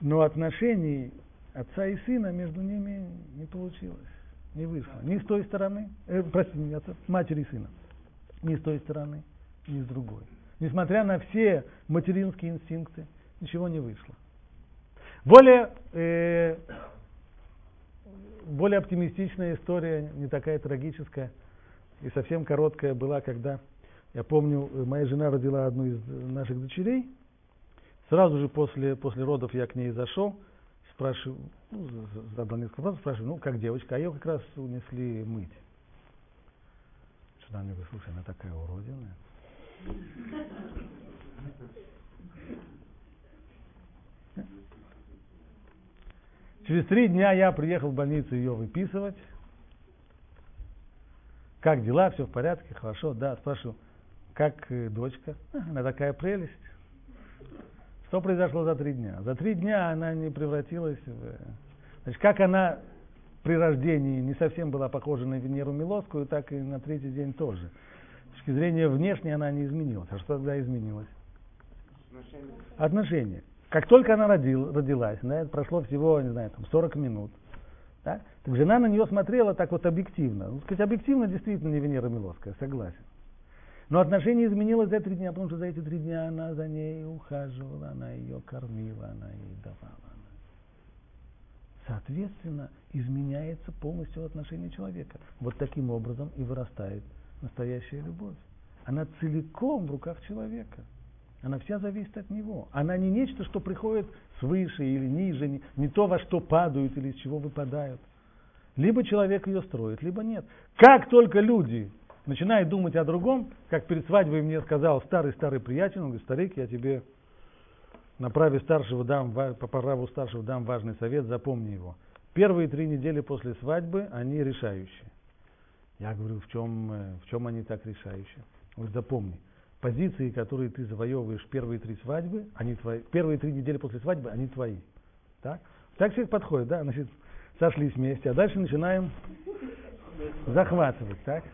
Но отношений отца и сына между ними не получилось, не вышло. Ни с той стороны, э, прости меня, матери и сына, ни с той стороны, ни с другой. Несмотря на все материнские инстинкты, ничего не вышло. Более, э, более оптимистичная история, не такая трагическая и совсем короткая была, когда, я помню, моя жена родила одну из наших дочерей. Сразу же после, после родов я к ней зашел, спрашиваю, ну, задал несколько вопросов, спрашиваю, ну, как девочка, а ее как раз унесли мыть. Что мне говорит, слушай, она такая уродина. Через три дня я приехал в больницу ее выписывать. Как дела, все в порядке, хорошо, да. Спрашиваю, как э, дочка? Она такая прелесть. Что произошло за три дня? За три дня она не превратилась в... Значит, как она при рождении не совсем была похожа на Венеру Милосскую, так и на третий день тоже. С точки зрения внешней она не изменилась. А что тогда изменилось? Отношения. Отношения. Как только она родил, родилась, да, это прошло всего, не знаю, там 40 минут, да, так жена на нее смотрела так вот объективно. Ну, сказать, объективно действительно не Венера Милосская, согласен. Но отношение изменилось за три дня, потому что за эти три дня она за ней ухаживала, она ее кормила, она ей давала. Соответственно, изменяется полностью отношение человека. Вот таким образом и вырастает настоящая любовь. Она целиком в руках человека. Она вся зависит от него. Она не нечто, что приходит свыше или ниже, не, не то, во что падают или из чего выпадают. Либо человек ее строит, либо нет. Как только люди начинают думать о другом, как перед свадьбой мне сказал старый-старый приятель, он говорит, старик, я тебе на праве старшего дам, по праву старшего дам важный совет, запомни его. Первые три недели после свадьбы, они решающие. Я говорю, в чем, э, в чем они так решающие? Он говорит, запомни, позиции, которые ты завоевываешь первые три свадьбы, они твои, первые три недели после свадьбы, они твои. Так? Так все подходит, да? Значит, сошлись вместе, а дальше начинаем захватывать, так?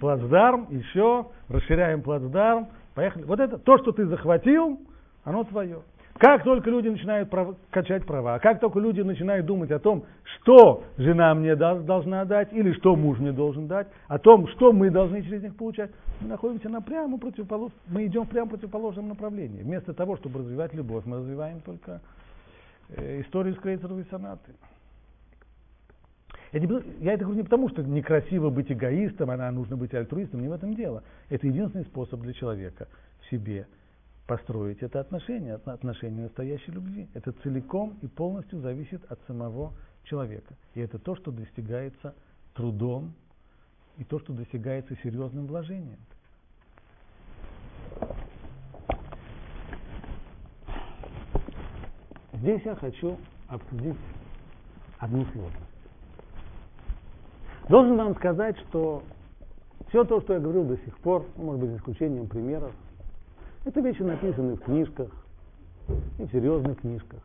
Плацдарм, еще, расширяем плацдарм, поехали. Вот это, то, что ты захватил, оно твое. Как только люди начинают прав... качать права, как только люди начинают думать о том, что жена мне должна дать или что муж мне должен дать, о том, что мы должны через них получать, мы находимся на прямо противополож... мы идем в прямо противоположном направлении. Вместо того, чтобы развивать любовь, мы развиваем только э, историю с крейцеровой сонаты. Я, не, я это говорю не потому, что некрасиво быть эгоистом, а нужно быть альтруистом, не в этом дело. Это единственный способ для человека в себе построить это отношение, отношение настоящей любви. Это целиком и полностью зависит от самого человека. И это то, что достигается трудом, и то, что достигается серьезным вложением. Здесь я хочу обсудить одну сложность. Должен вам сказать, что все то, что я говорил до сих пор, может быть, исключением примеров, это вещи написаны в книжках и в серьезных книжках.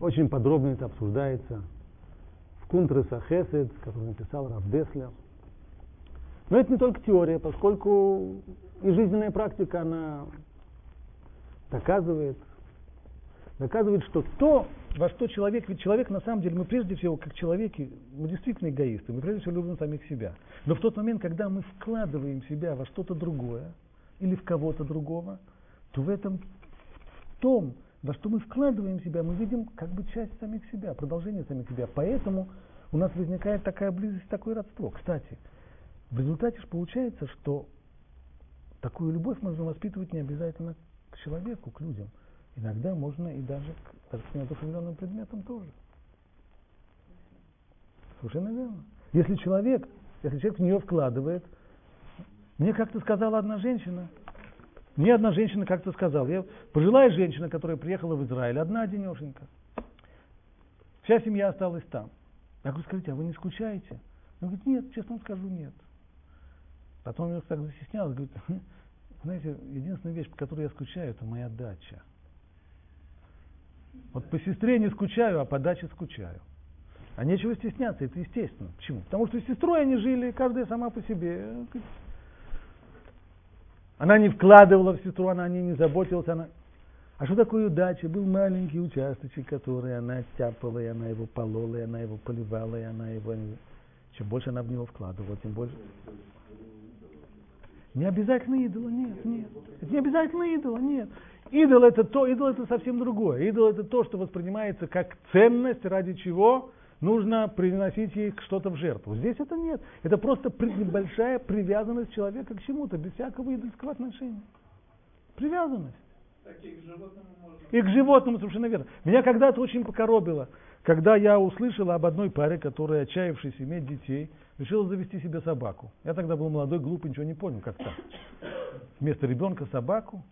Очень подробно это обсуждается в Кунтреса Хесед, который написал Раф Деслер. Но это не только теория, поскольку и жизненная практика, она доказывает, доказывает, что то, во что человек, ведь человек на самом деле, мы прежде всего, как человеки, мы действительно эгоисты, мы прежде всего любим самих себя. Но в тот момент, когда мы вкладываем себя во что-то другое, или в кого-то другого, то в этом, в том, во что мы вкладываем себя, мы видим как бы часть самих себя, продолжение самих себя. Поэтому у нас возникает такая близость, такое родство. Кстати, в результате же получается, что такую любовь можно воспитывать не обязательно к человеку, к людям. Иногда можно и даже к, неодушевленным предметам тоже. Совершенно верно. Если человек, если человек в нее вкладывает мне как-то сказала одна женщина, мне одна женщина как-то сказала, я пожилая женщина, которая приехала в Израиль, одна одинешенька. Вся семья осталась там. Я говорю, скажите, а вы не скучаете? Она говорит, нет, честно скажу, нет. Потом я так застеснялась, говорит, [LAUGHS] знаете, единственная вещь, по которой я скучаю, это моя дача. Вот по сестре не скучаю, а по даче скучаю. А нечего стесняться, это естественно. Почему? Потому что с сестрой они жили, каждая сама по себе. Она не вкладывала в сестру, она о ней не заботилась. Она... А что такое удача? Был маленький участочек, который она оттяпала, и она его полола, и она его поливала, и она его... Чем больше она в него вкладывала, тем больше... Не обязательно идола, нет, нет. Это не обязательно идола, нет. Идол это то, идол это совсем другое. Идол это то, что воспринимается как ценность, ради чего нужно приносить ей что-то в жертву. Здесь это нет. Это просто небольшая привязанность человека к чему-то, без всякого идольского отношения. Привязанность. И к можно. И к животному, совершенно верно. Меня когда-то очень покоробило, когда я услышал об одной паре, которая, отчаявшись иметь детей, решила завести себе собаку. Я тогда был молодой, глупый, ничего не понял, как так. Вместо ребенка собаку.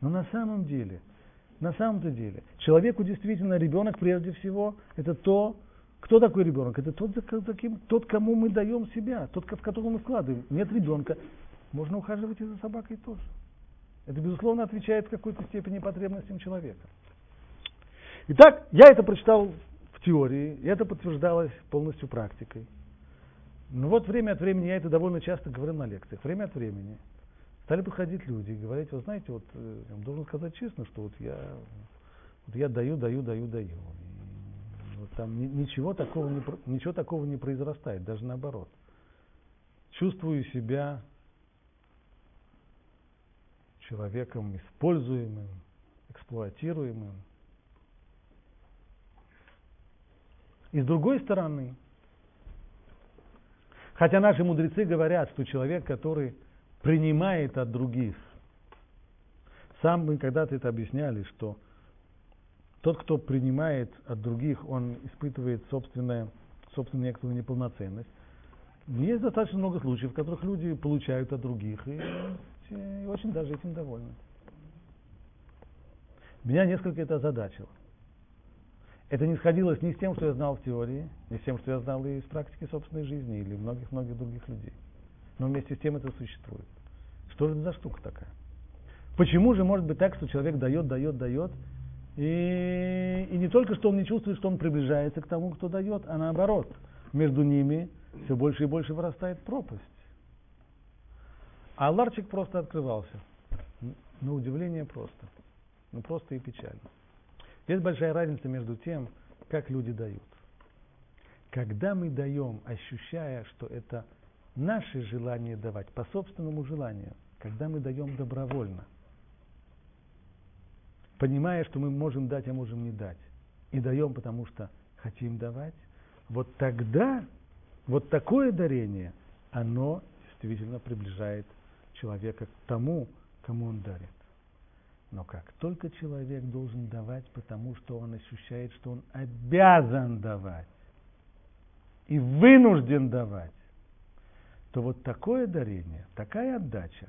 Но на самом деле, на самом-то деле, человеку действительно ребенок прежде всего это то, кто такой ребенок? Это тот, таким, тот, кому мы даем себя, тот, в которого мы вкладываем. Нет ребенка. Можно ухаживать и за собакой тоже. Это, безусловно, отвечает в какой-то степени потребностям человека. Итак, я это прочитал в теории, и это подтверждалось полностью практикой. Но вот время от времени, я это довольно часто говорил на лекциях, время от времени стали подходить люди и говорить, вы знаете, вот э, я должен сказать честно, что вот я, вот я даю, даю, даю, даю. И вот там ничего такого, не, ничего такого не произрастает, даже наоборот. Чувствую себя человеком используемым, эксплуатируемым. И с другой стороны, хотя наши мудрецы говорят, что человек, который принимает от других, сам мы когда-то это объясняли, что тот, кто принимает от других, он испытывает собственное, собственную некоторую неполноценность. Есть достаточно много случаев, в которых люди получают от других и, и очень даже этим довольны. Меня несколько это озадачило. Это не сходилось ни с тем, что я знал в теории, ни с тем, что я знал и из практики собственной жизни или многих-многих других людей. Но вместе с тем это существует. Что же это за штука такая? Почему же может быть так, что человек дает, дает, дает, и, и не только что он не чувствует, что он приближается к тому, кто дает, а наоборот, между ними все больше и больше вырастает пропасть. А ларчик просто открывался. На удивление просто. Ну просто и печально. Есть большая разница между тем, как люди дают. Когда мы даем, ощущая, что это наше желание давать, по собственному желанию, когда мы даем добровольно, понимая, что мы можем дать, а можем не дать, и даем, потому что хотим давать, вот тогда вот такое дарение, оно действительно приближает человека к тому, кому он дарит. Но как только человек должен давать, потому что он ощущает, что он обязан давать и вынужден давать, то вот такое дарение, такая отдача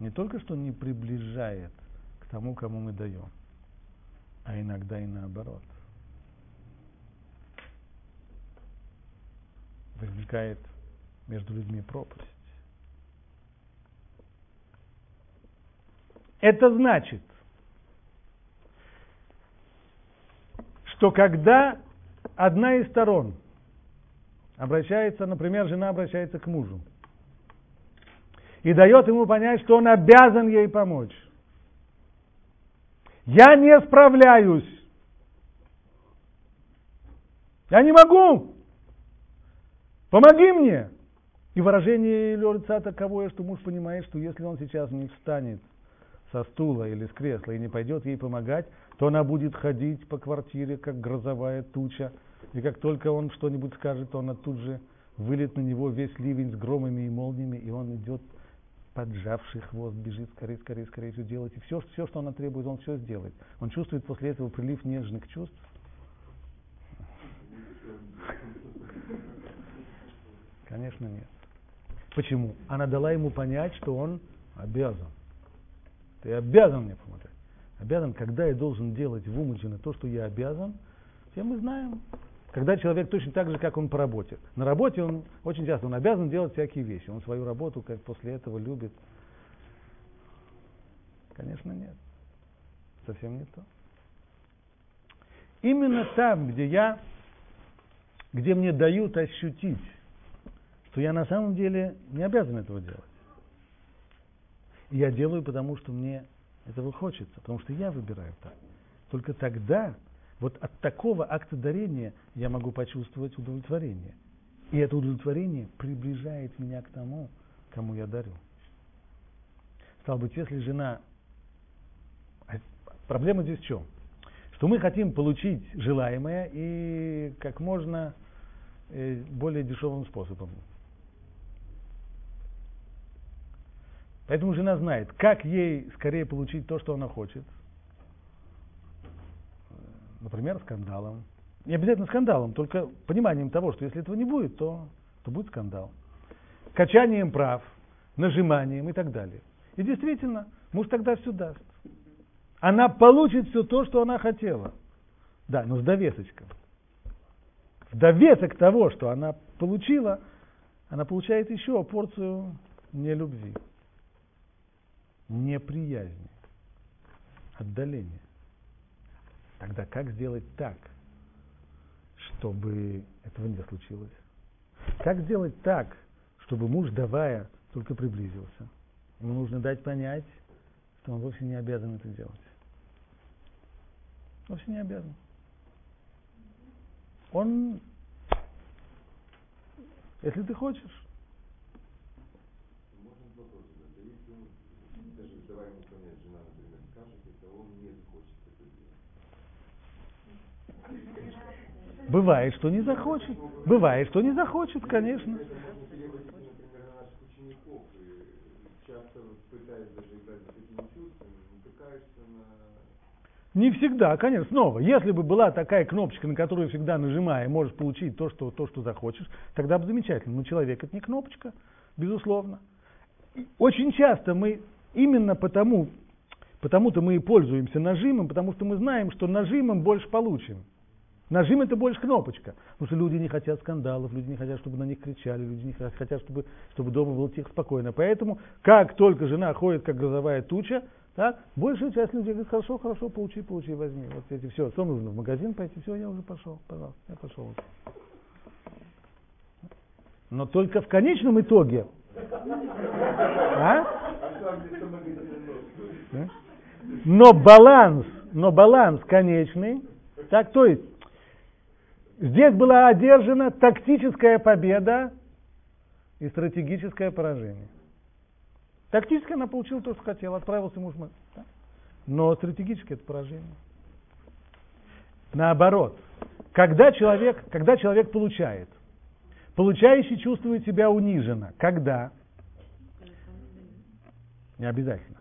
не только что не приближает к тому, кому мы даем, а иногда и наоборот. Возникает между людьми пропасть. Это значит, что когда одна из сторон обращается, например, жена обращается к мужу и дает ему понять, что он обязан ей помочь. Я не справляюсь. Я не могу. Помоги мне. И выражение ее лица таковое, что муж понимает, что если он сейчас не встанет со стула или с кресла и не пойдет ей помогать, то она будет ходить по квартире, как грозовая туча. И как только он что-нибудь скажет, она тут же вылет на него весь ливень с громами и молниями, и он идет поджавший хвост, бежит скорее, скорее, скорее все делать. И все, все, что она требует, он все сделает. Он чувствует после этого прилив нежных чувств. Конечно, нет. Почему? Она дала ему понять, что он обязан. Ты обязан мне помогать. Обязан, когда я должен делать в умышленно то, что я обязан, все мы знаем. Когда человек точно так же, как он по работе. На работе он очень часто, он обязан делать всякие вещи. Он свою работу как после этого любит. Конечно, нет. Совсем не то. Именно там, где я, где мне дают ощутить, что я на самом деле не обязан этого делать. И я делаю, потому что мне этого хочется, потому что я выбираю так. Только тогда, вот от такого акта дарения я могу почувствовать удовлетворение. И это удовлетворение приближает меня к тому, кому я дарю. Стало быть, если жена... Проблема здесь в чем? Что мы хотим получить желаемое и как можно э, более дешевым способом. Поэтому жена знает, как ей скорее получить то, что она хочет. Например, скандалом. Не обязательно скандалом, только пониманием того, что если этого не будет, то, то будет скандал. Качанием прав, нажиманием и так далее. И действительно, муж тогда все даст. Она получит все то, что она хотела. Да, но с довесочком. В довесок того, что она получила, она получает еще порцию нелюбви неприязни, отдаления. Тогда как сделать так, чтобы этого не случилось? Как сделать так, чтобы муж, давая, только приблизился? Ему нужно дать понять, что он вовсе не обязан это делать. Вовсе не обязан. Он, если ты хочешь, Бывает, что не захочет. Бывает, что не захочет, конечно. Не всегда, конечно. Снова, если бы была такая кнопочка, на которую всегда нажимая, можешь получить то, что, то, что захочешь, тогда бы замечательно. Но человек это не кнопочка, безусловно. Очень часто мы именно потому, потому-то мы и пользуемся нажимом, потому что мы знаем, что нажимом больше получим. Нажим это больше кнопочка. Потому что люди не хотят скандалов, люди не хотят, чтобы на них кричали, люди не хотят, чтобы, чтобы дома было тихо, спокойно. Поэтому, как только жена ходит, как грозовая туча, так, большая часть людей говорит, хорошо, хорошо, получи, получи, возьми. Вот эти все, что нужно, в магазин пойти, все, я уже пошел, пожалуйста, я пошел. Но только в конечном итоге. А? Но баланс, но баланс конечный, так, то есть Здесь была одержана тактическая победа и стратегическое поражение. Тактически она получила то, что хотела, отправился муж. Да? Но стратегически это поражение. Наоборот, когда человек, когда человек получает, получающий чувствует себя униженно. Когда? Не обязательно.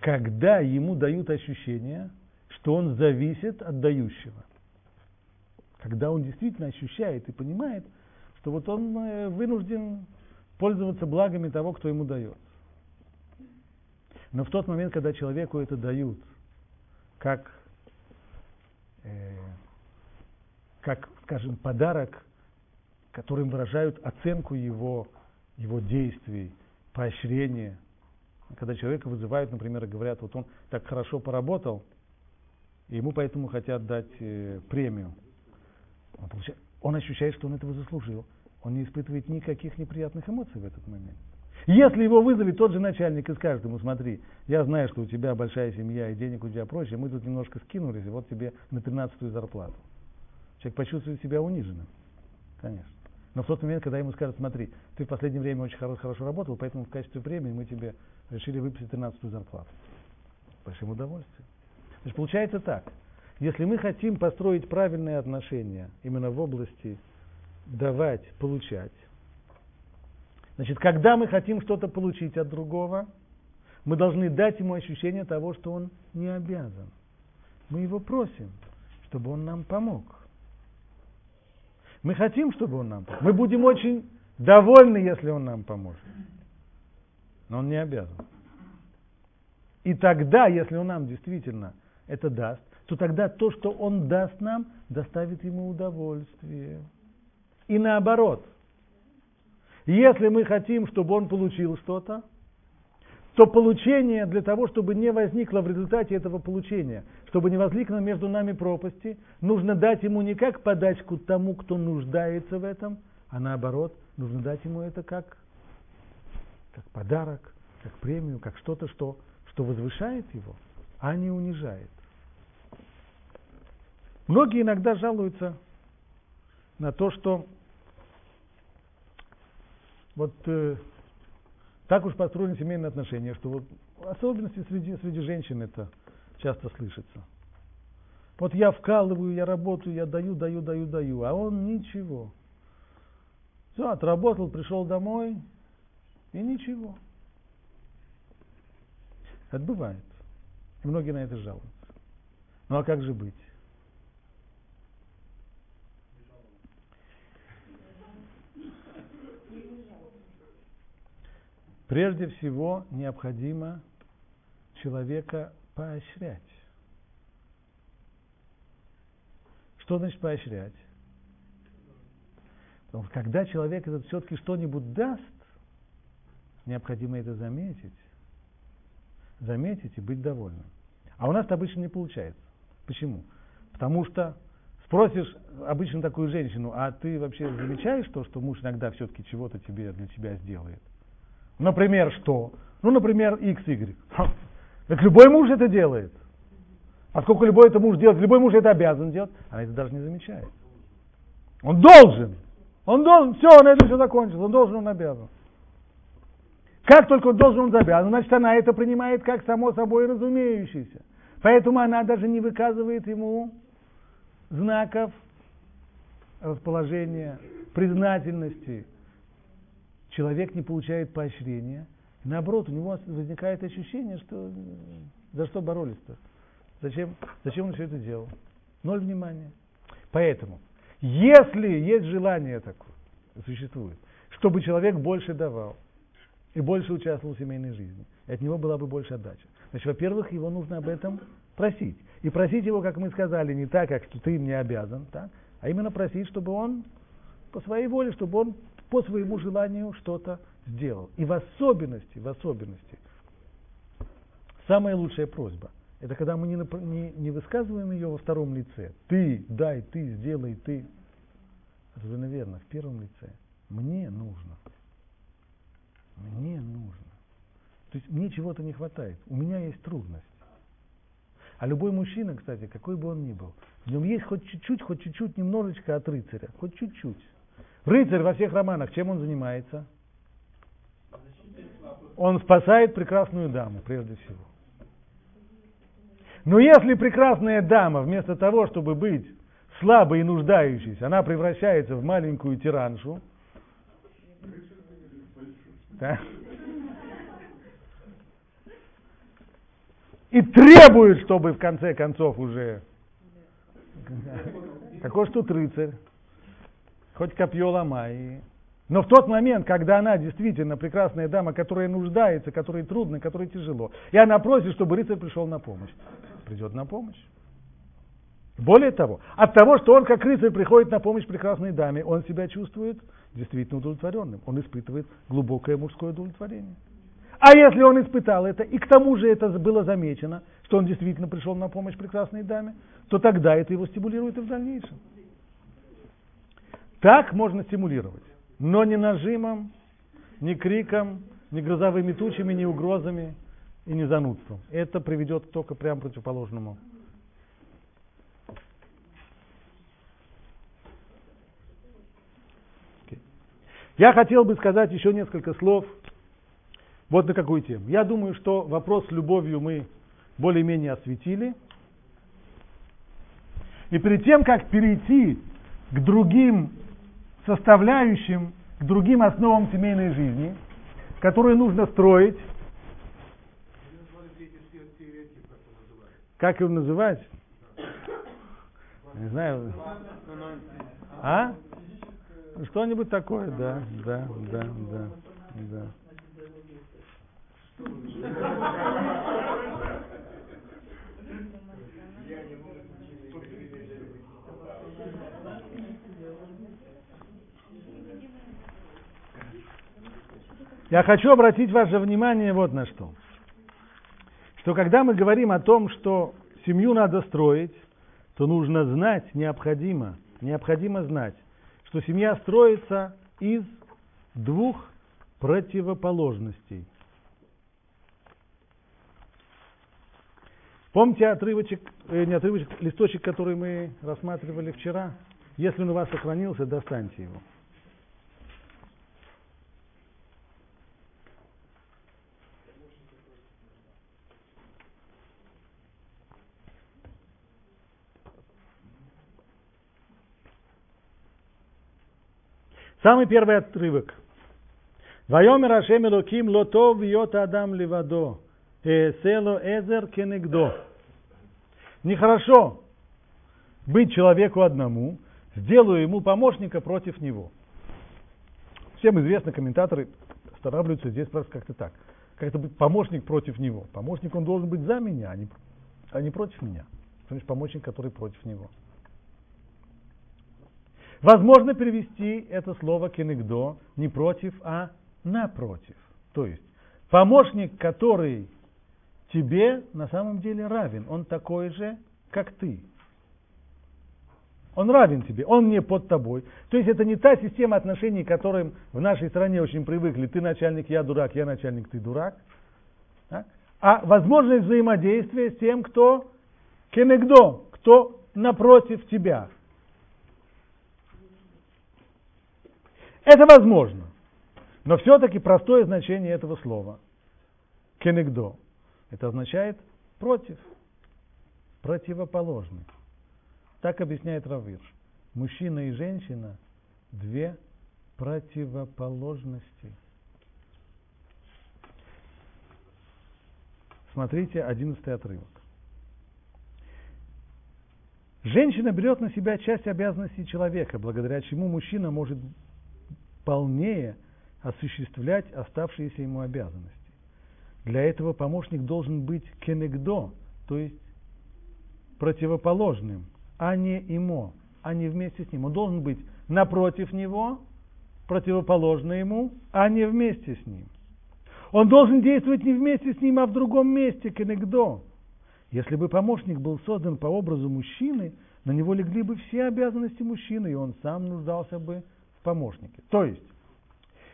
Когда ему дают ощущение, что он зависит от дающего когда он действительно ощущает и понимает, что вот он э, вынужден пользоваться благами того, кто ему дает. Но в тот момент, когда человеку это дают, как, э, как скажем, подарок, которым выражают оценку его, его действий, поощрение, когда человека вызывают, например, и говорят, вот он так хорошо поработал, и ему поэтому хотят дать э, премию – он, получает, он ощущает, что он этого заслужил. Он не испытывает никаких неприятных эмоций в этот момент. Если его вызовет тот же начальник и скажет ему, смотри, я знаю, что у тебя большая семья и денег у тебя проще, мы тут немножко скинулись, и вот тебе на 13-ю зарплату. Человек почувствует себя униженным, конечно. Но в тот момент, когда ему скажут, смотри, ты в последнее время очень хорошо, хорошо работал, поэтому в качестве премии мы тебе решили выписать 13-ю зарплату. Большим удовольствием. Значит, получается так. Если мы хотим построить правильные отношения именно в области давать, получать, значит, когда мы хотим что-то получить от другого, мы должны дать ему ощущение того, что он не обязан. Мы его просим, чтобы он нам помог. Мы хотим, чтобы он нам помог. Мы будем очень довольны, если он нам поможет. Но он не обязан. И тогда, если он нам действительно это даст, то тогда то, что он даст нам, доставит ему удовольствие. И наоборот, если мы хотим, чтобы он получил что-то, то получение для того, чтобы не возникло в результате этого получения, чтобы не возникло между нами пропасти, нужно дать ему не как подачку тому, кто нуждается в этом, а наоборот, нужно дать ему это как, как подарок, как премию, как что-то, что, что возвышает его, а не унижает. Многие иногда жалуются на то, что вот э, так уж построены семейные отношения, что вот особенности среди, среди женщин это часто слышится. Вот я вкалываю, я работаю, я даю, даю, даю, даю, а он ничего. Все, отработал, пришел домой, и ничего. Это бывает. И многие на это жалуются. Ну а как же быть? Прежде всего необходимо человека поощрять. Что значит поощрять? Когда человек этот все-таки что-нибудь даст, необходимо это заметить. Заметить и быть довольным. А у нас это обычно не получается. Почему? Потому что Спросишь обычно такую женщину, а ты вообще замечаешь то, что муж иногда все-таки чего-то тебе для тебя сделает? Например, что? Ну, например, X, Y. Так любой муж это делает. Поскольку любой это муж делает, любой муж это обязан делать, она это даже не замечает. Он должен. Он должен, все, на этом все закончилось. Он должен, он обязан. Как только он должен, он обязан, значит, она это принимает как само собой разумеющееся. Поэтому она даже не выказывает ему знаков расположения, признательности. Человек не получает поощрения. Наоборот, у него возникает ощущение, что за что боролись-то? Зачем, зачем он все это делал? Ноль внимания. Поэтому, если есть желание такое, существует, чтобы человек больше давал и больше участвовал в семейной жизни, от него была бы больше отдача. Значит, во-первых, его нужно об этом просить. И просить его, как мы сказали, не так, как что ты мне обязан, так, а именно просить, чтобы он по своей воле, чтобы он по своему желанию что-то сделал. И в особенности, в особенности, самая лучшая просьба – это когда мы не, не, не высказываем ее во втором лице. Ты, дай, ты, сделай, ты. Совершенно верно, в первом лице. Мне нужно. Мне нужно. То есть мне чего-то не хватает. У меня есть трудность. А любой мужчина, кстати, какой бы он ни был, в нем есть хоть чуть-чуть, хоть чуть-чуть немножечко от рыцаря, хоть чуть-чуть. Рыцарь во всех романах, чем он занимается? Он спасает прекрасную даму, прежде всего. Но если прекрасная дама, вместо того, чтобы быть слабой и нуждающейся, она превращается в маленькую тираншу, да, и требует, чтобы в конце концов уже... Какой ж тут рыцарь? Хоть копье ломай. Но в тот момент, когда она действительно прекрасная дама, которая нуждается, которой трудно, которой тяжело, и она просит, чтобы рыцарь пришел на помощь, придет на помощь. Более того, от того, что он как рыцарь приходит на помощь прекрасной даме, он себя чувствует действительно удовлетворенным. Он испытывает глубокое мужское удовлетворение. А если он испытал это, и к тому же это было замечено, что он действительно пришел на помощь прекрасной даме, то тогда это его стимулирует и в дальнейшем. Так можно стимулировать, но не нажимом, не криком, не грозовыми тучами, не угрозами и не занудством. Это приведет только прямо противоположному. Я хотел бы сказать еще несколько слов вот на какую тему. Я думаю, что вопрос с любовью мы более-менее осветили. И перед тем, как перейти к другим составляющим, к другим основам семейной жизни, которые нужно строить, как его называть? Не знаю. А? Что-нибудь такое, да, да, да, да, да. Я хочу обратить ваше внимание вот на что. Что когда мы говорим о том, что семью надо строить, то нужно знать, необходимо, необходимо знать, что семья строится из двух противоположностей. Помните отрывочек, э, не отрывочек, листочек, который мы рассматривали вчера? Если он у вас сохранился, достаньте его. Самый первый отрывок. Вайомер Ашем Элоким лотов йота адам левадо. Село эзер кенегдо. Нехорошо быть человеку одному, сделаю ему помощника против него. Всем известно, комментаторы останавливаются здесь просто как-то так. Как-то быть помощник против него. Помощник он должен быть за меня, а не, а не против меня. Помощник, который против него. Возможно перевести это слово кенегдо не против, а напротив. То есть помощник, который тебе на самом деле равен. Он такой же, как ты. Он равен тебе, он не под тобой. То есть это не та система отношений, к которым в нашей стране очень привыкли. Ты начальник, я дурак, я начальник, ты дурак. А, а возможность взаимодействия с тем, кто кенегдо, кто напротив тебя. Это возможно. Но все-таки простое значение этого слова – кенегдо. Это означает против, противоположный. Так объясняет Равирш. Мужчина и женщина – две противоположности. Смотрите, одиннадцатый отрывок. Женщина берет на себя часть обязанностей человека, благодаря чему мужчина может полнее осуществлять оставшиеся ему обязанности. Для этого помощник должен быть кенегдо, то есть противоположным, а не ему, а не вместе с ним. Он должен быть напротив него, противоположно ему, а не вместе с ним. Он должен действовать не вместе с ним, а в другом месте, кенегдо. Если бы помощник был создан по образу мужчины, на него легли бы все обязанности мужчины, и он сам нуждался бы в помощнике. То есть,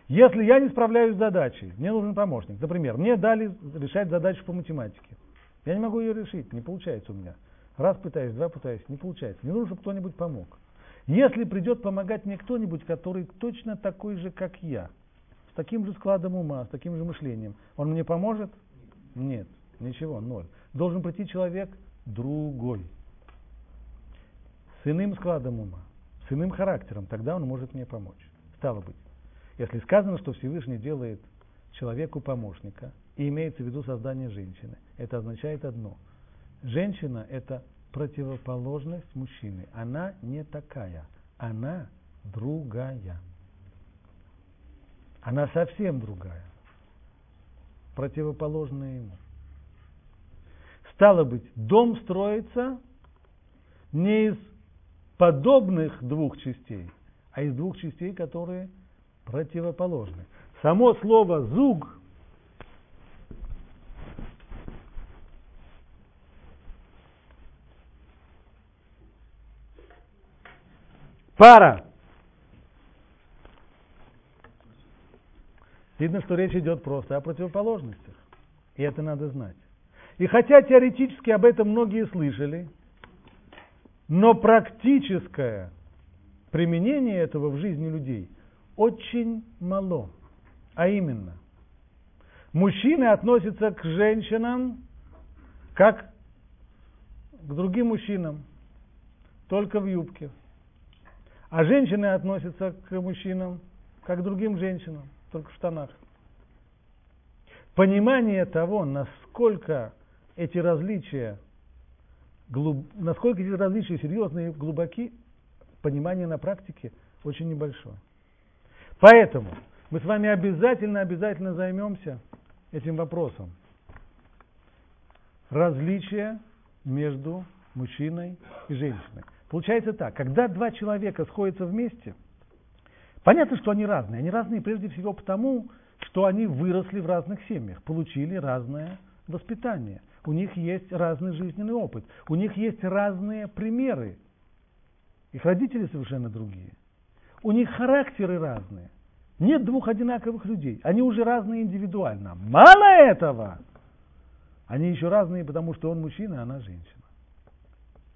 если я не справляюсь с задачей, мне нужен помощник. Например, мне дали решать задачу по математике. Я не могу ее решить, не получается у меня. Раз пытаюсь, два пытаюсь, не получается. Мне нужно, чтобы кто-нибудь помог. Если придет помогать мне кто-нибудь, который точно такой же, как я, с таким же складом ума, с таким же мышлением, он мне поможет? Нет, ничего, ноль. Должен прийти человек другой, с иным складом ума, с иным характером, тогда он может мне помочь. Стало быть, если сказано, что Всевышний делает человеку помощника, и имеется в виду создание женщины, это означает одно. Женщина – это противоположность мужчины. Она не такая, она другая. Она совсем другая, противоположная ему. Стало быть, дом строится не из подобных двух частей, а из двух частей, которые противоположны. Само слово «зуг» пара. Видно, что речь идет просто о противоположностях. И это надо знать. И хотя теоретически об этом многие слышали, но практическое применение этого в жизни людей очень мало. А именно, мужчины относятся к женщинам как к другим мужчинам, только в юбке. А женщины относятся к мужчинам как к другим женщинам, только в штанах. Понимание того, насколько эти различия глуб... насколько эти различия серьезные глубоки, понимание на практике очень небольшое. Поэтому мы с вами обязательно, обязательно займемся этим вопросом. Различия между мужчиной и женщиной. Получается так, когда два человека сходятся вместе, понятно, что они разные. Они разные прежде всего потому, что они выросли в разных семьях, получили разное воспитание у них есть разный жизненный опыт, у них есть разные примеры. Их родители совершенно другие. У них характеры разные. Нет двух одинаковых людей. Они уже разные индивидуально. Мало этого! Они еще разные, потому что он мужчина, а она женщина.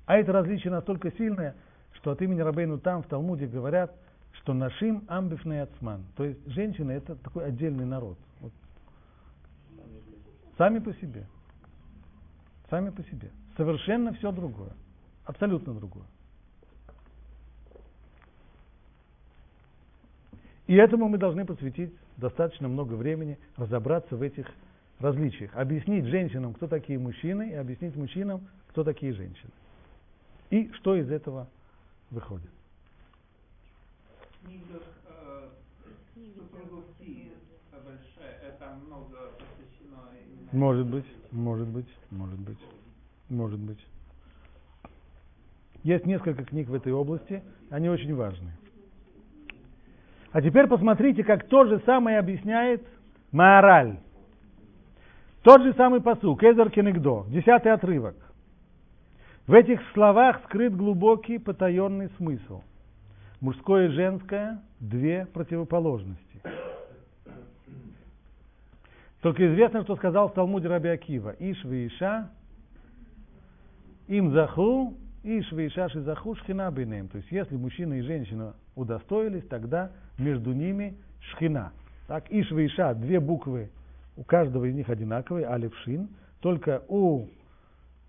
А это различие настолько сильное, что от имени Рабейну там в Талмуде говорят, что нашим амбифный ацман. То есть женщины это такой отдельный народ. Вот. Сами по себе сами по себе. Совершенно все другое. Абсолютно другое. И этому мы должны посвятить достаточно много времени, разобраться в этих различиях. Объяснить женщинам, кто такие мужчины, и объяснить мужчинам, кто такие женщины. И что из этого выходит. Книга э, большая, это много посвящено Может быть. Может быть, может быть, может быть. Есть несколько книг в этой области, они очень важны. А теперь посмотрите, как то же самое объясняет Маораль. Тот же самый посук, Эзер Кенегдо, десятый отрывок. В этих словах скрыт глубокий потаенный смысл. Мужское и женское – две противоположности. Только известно, что сказал в Талмуде Раби Акива. Иш Иша, им заху, иш Иша шизаху шхина бейнем. То есть, если мужчина и женщина удостоились, тогда между ними шхина. Так, иш Иша, две буквы, у каждого из них одинаковые, алиф шин. Только у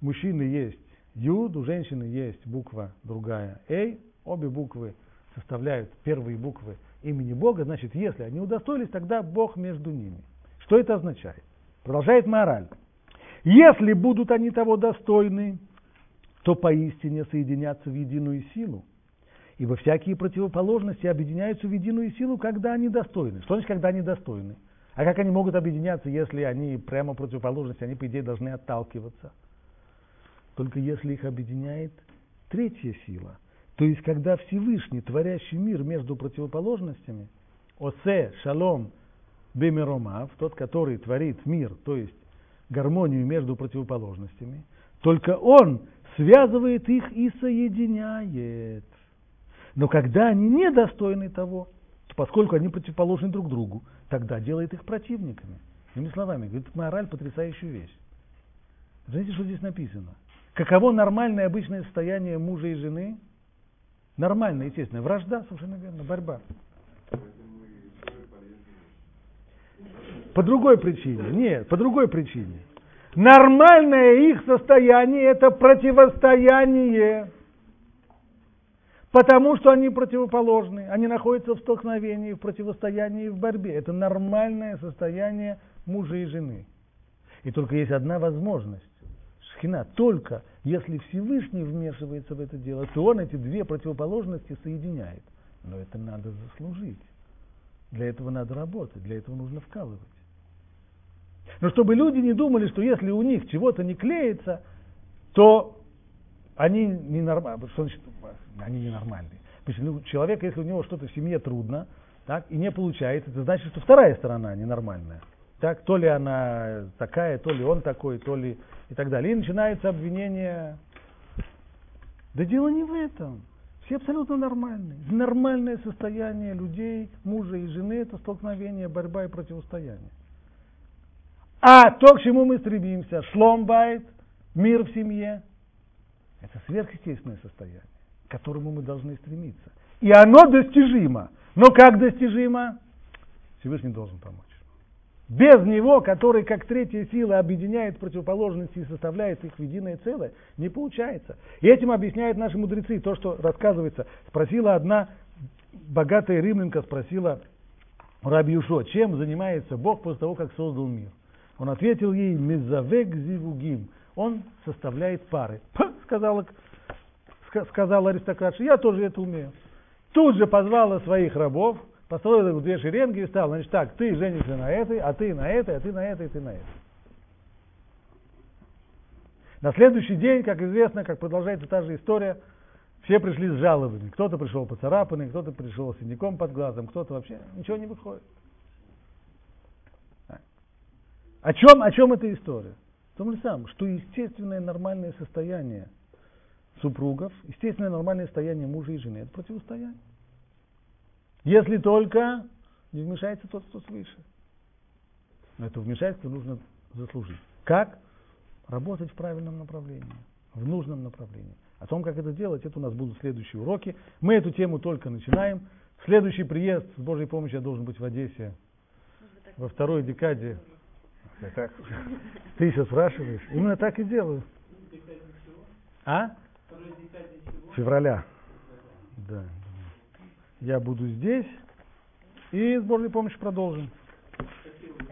мужчины есть юд, у женщины есть буква другая эй. Обе буквы составляют первые буквы имени Бога. Значит, если они удостоились, тогда Бог между ними. Что это означает? Продолжает мораль. Если будут они того достойны, то поистине соединятся в единую силу. Ибо всякие противоположности объединяются в единую силу, когда они достойны. Что значит, когда они достойны? А как они могут объединяться, если они прямо противоположности, они, по идее, должны отталкиваться? Только если их объединяет третья сила. То есть, когда Всевышний, творящий мир между противоположностями, Осе, Шалом, Бемиромав, тот, который творит мир, то есть гармонию между противоположностями, только он связывает их и соединяет. Но когда они недостойны того, то поскольку они противоположны друг другу, тогда делает их противниками. Иными словами, говорит мораль потрясающую вещь. Знаете, что здесь написано? Каково нормальное обычное состояние мужа и жены? Нормальное, естественно. Вражда, совершенно верно, борьба. По другой причине. Нет, по другой причине. Нормальное их состояние – это противостояние. Потому что они противоположны. Они находятся в столкновении, в противостоянии, в борьбе. Это нормальное состояние мужа и жены. И только есть одна возможность. Шхина. Только если Всевышний вмешивается в это дело, то он эти две противоположности соединяет. Но это надо заслужить. Для этого надо работать, для этого нужно вкалывать. Но чтобы люди не думали, что если у них чего-то не клеится, то они ненормальные. Что значит, они ненормальные? Потому что человек, если у него что-то в семье трудно, так, и не получается, это значит, что вторая сторона ненормальная. Так, то ли она такая, то ли он такой, то ли и так далее. И начинается обвинение. Да дело не в этом. Все абсолютно нормальные. Нормальное состояние людей, мужа и жены – это столкновение, борьба и противостояние. А то, к чему мы стремимся, шломбайт, мир в семье, это сверхъестественное состояние, к которому мы должны стремиться. И оно достижимо. Но как достижимо? Всевышний должен помочь. Без него, который как третья сила объединяет противоположности и составляет их в единое целое, не получается. И этим объясняют наши мудрецы то, что рассказывается. Спросила одна богатая римлянка, спросила Раби Юшо, чем занимается Бог после того, как создал мир. Он ответил ей, мезавек зивугим. Он составляет пары. Сказала, сказала аристократша, я тоже это умею. Тут же позвала своих рабов, построил их в две шеренги и стал, значит, так, ты женишься на этой, а ты на этой, а ты на этой, а ты на этой. На следующий день, как известно, как продолжается та же история, все пришли с жалобами. Кто-то пришел поцарапанный, кто-то пришел с синяком под глазом, кто-то вообще ничего не выходит. О чем, о чем эта история? В том же самом, что естественное нормальное состояние супругов, естественное нормальное состояние мужа и жены – это противостояние. Если только не вмешается тот, кто свыше. Но это вмешательство нужно заслужить. Как? Работать в правильном направлении, в нужном направлении. О том, как это делать, это у нас будут следующие уроки. Мы эту тему только начинаем. Следующий приезд с Божьей помощью должен быть в Одессе во второй декаде. Так, ты еще спрашиваешь? Именно так и делаю. А? Февраля. Да я буду здесь и с Божьей помощью продолжим. Спасибо.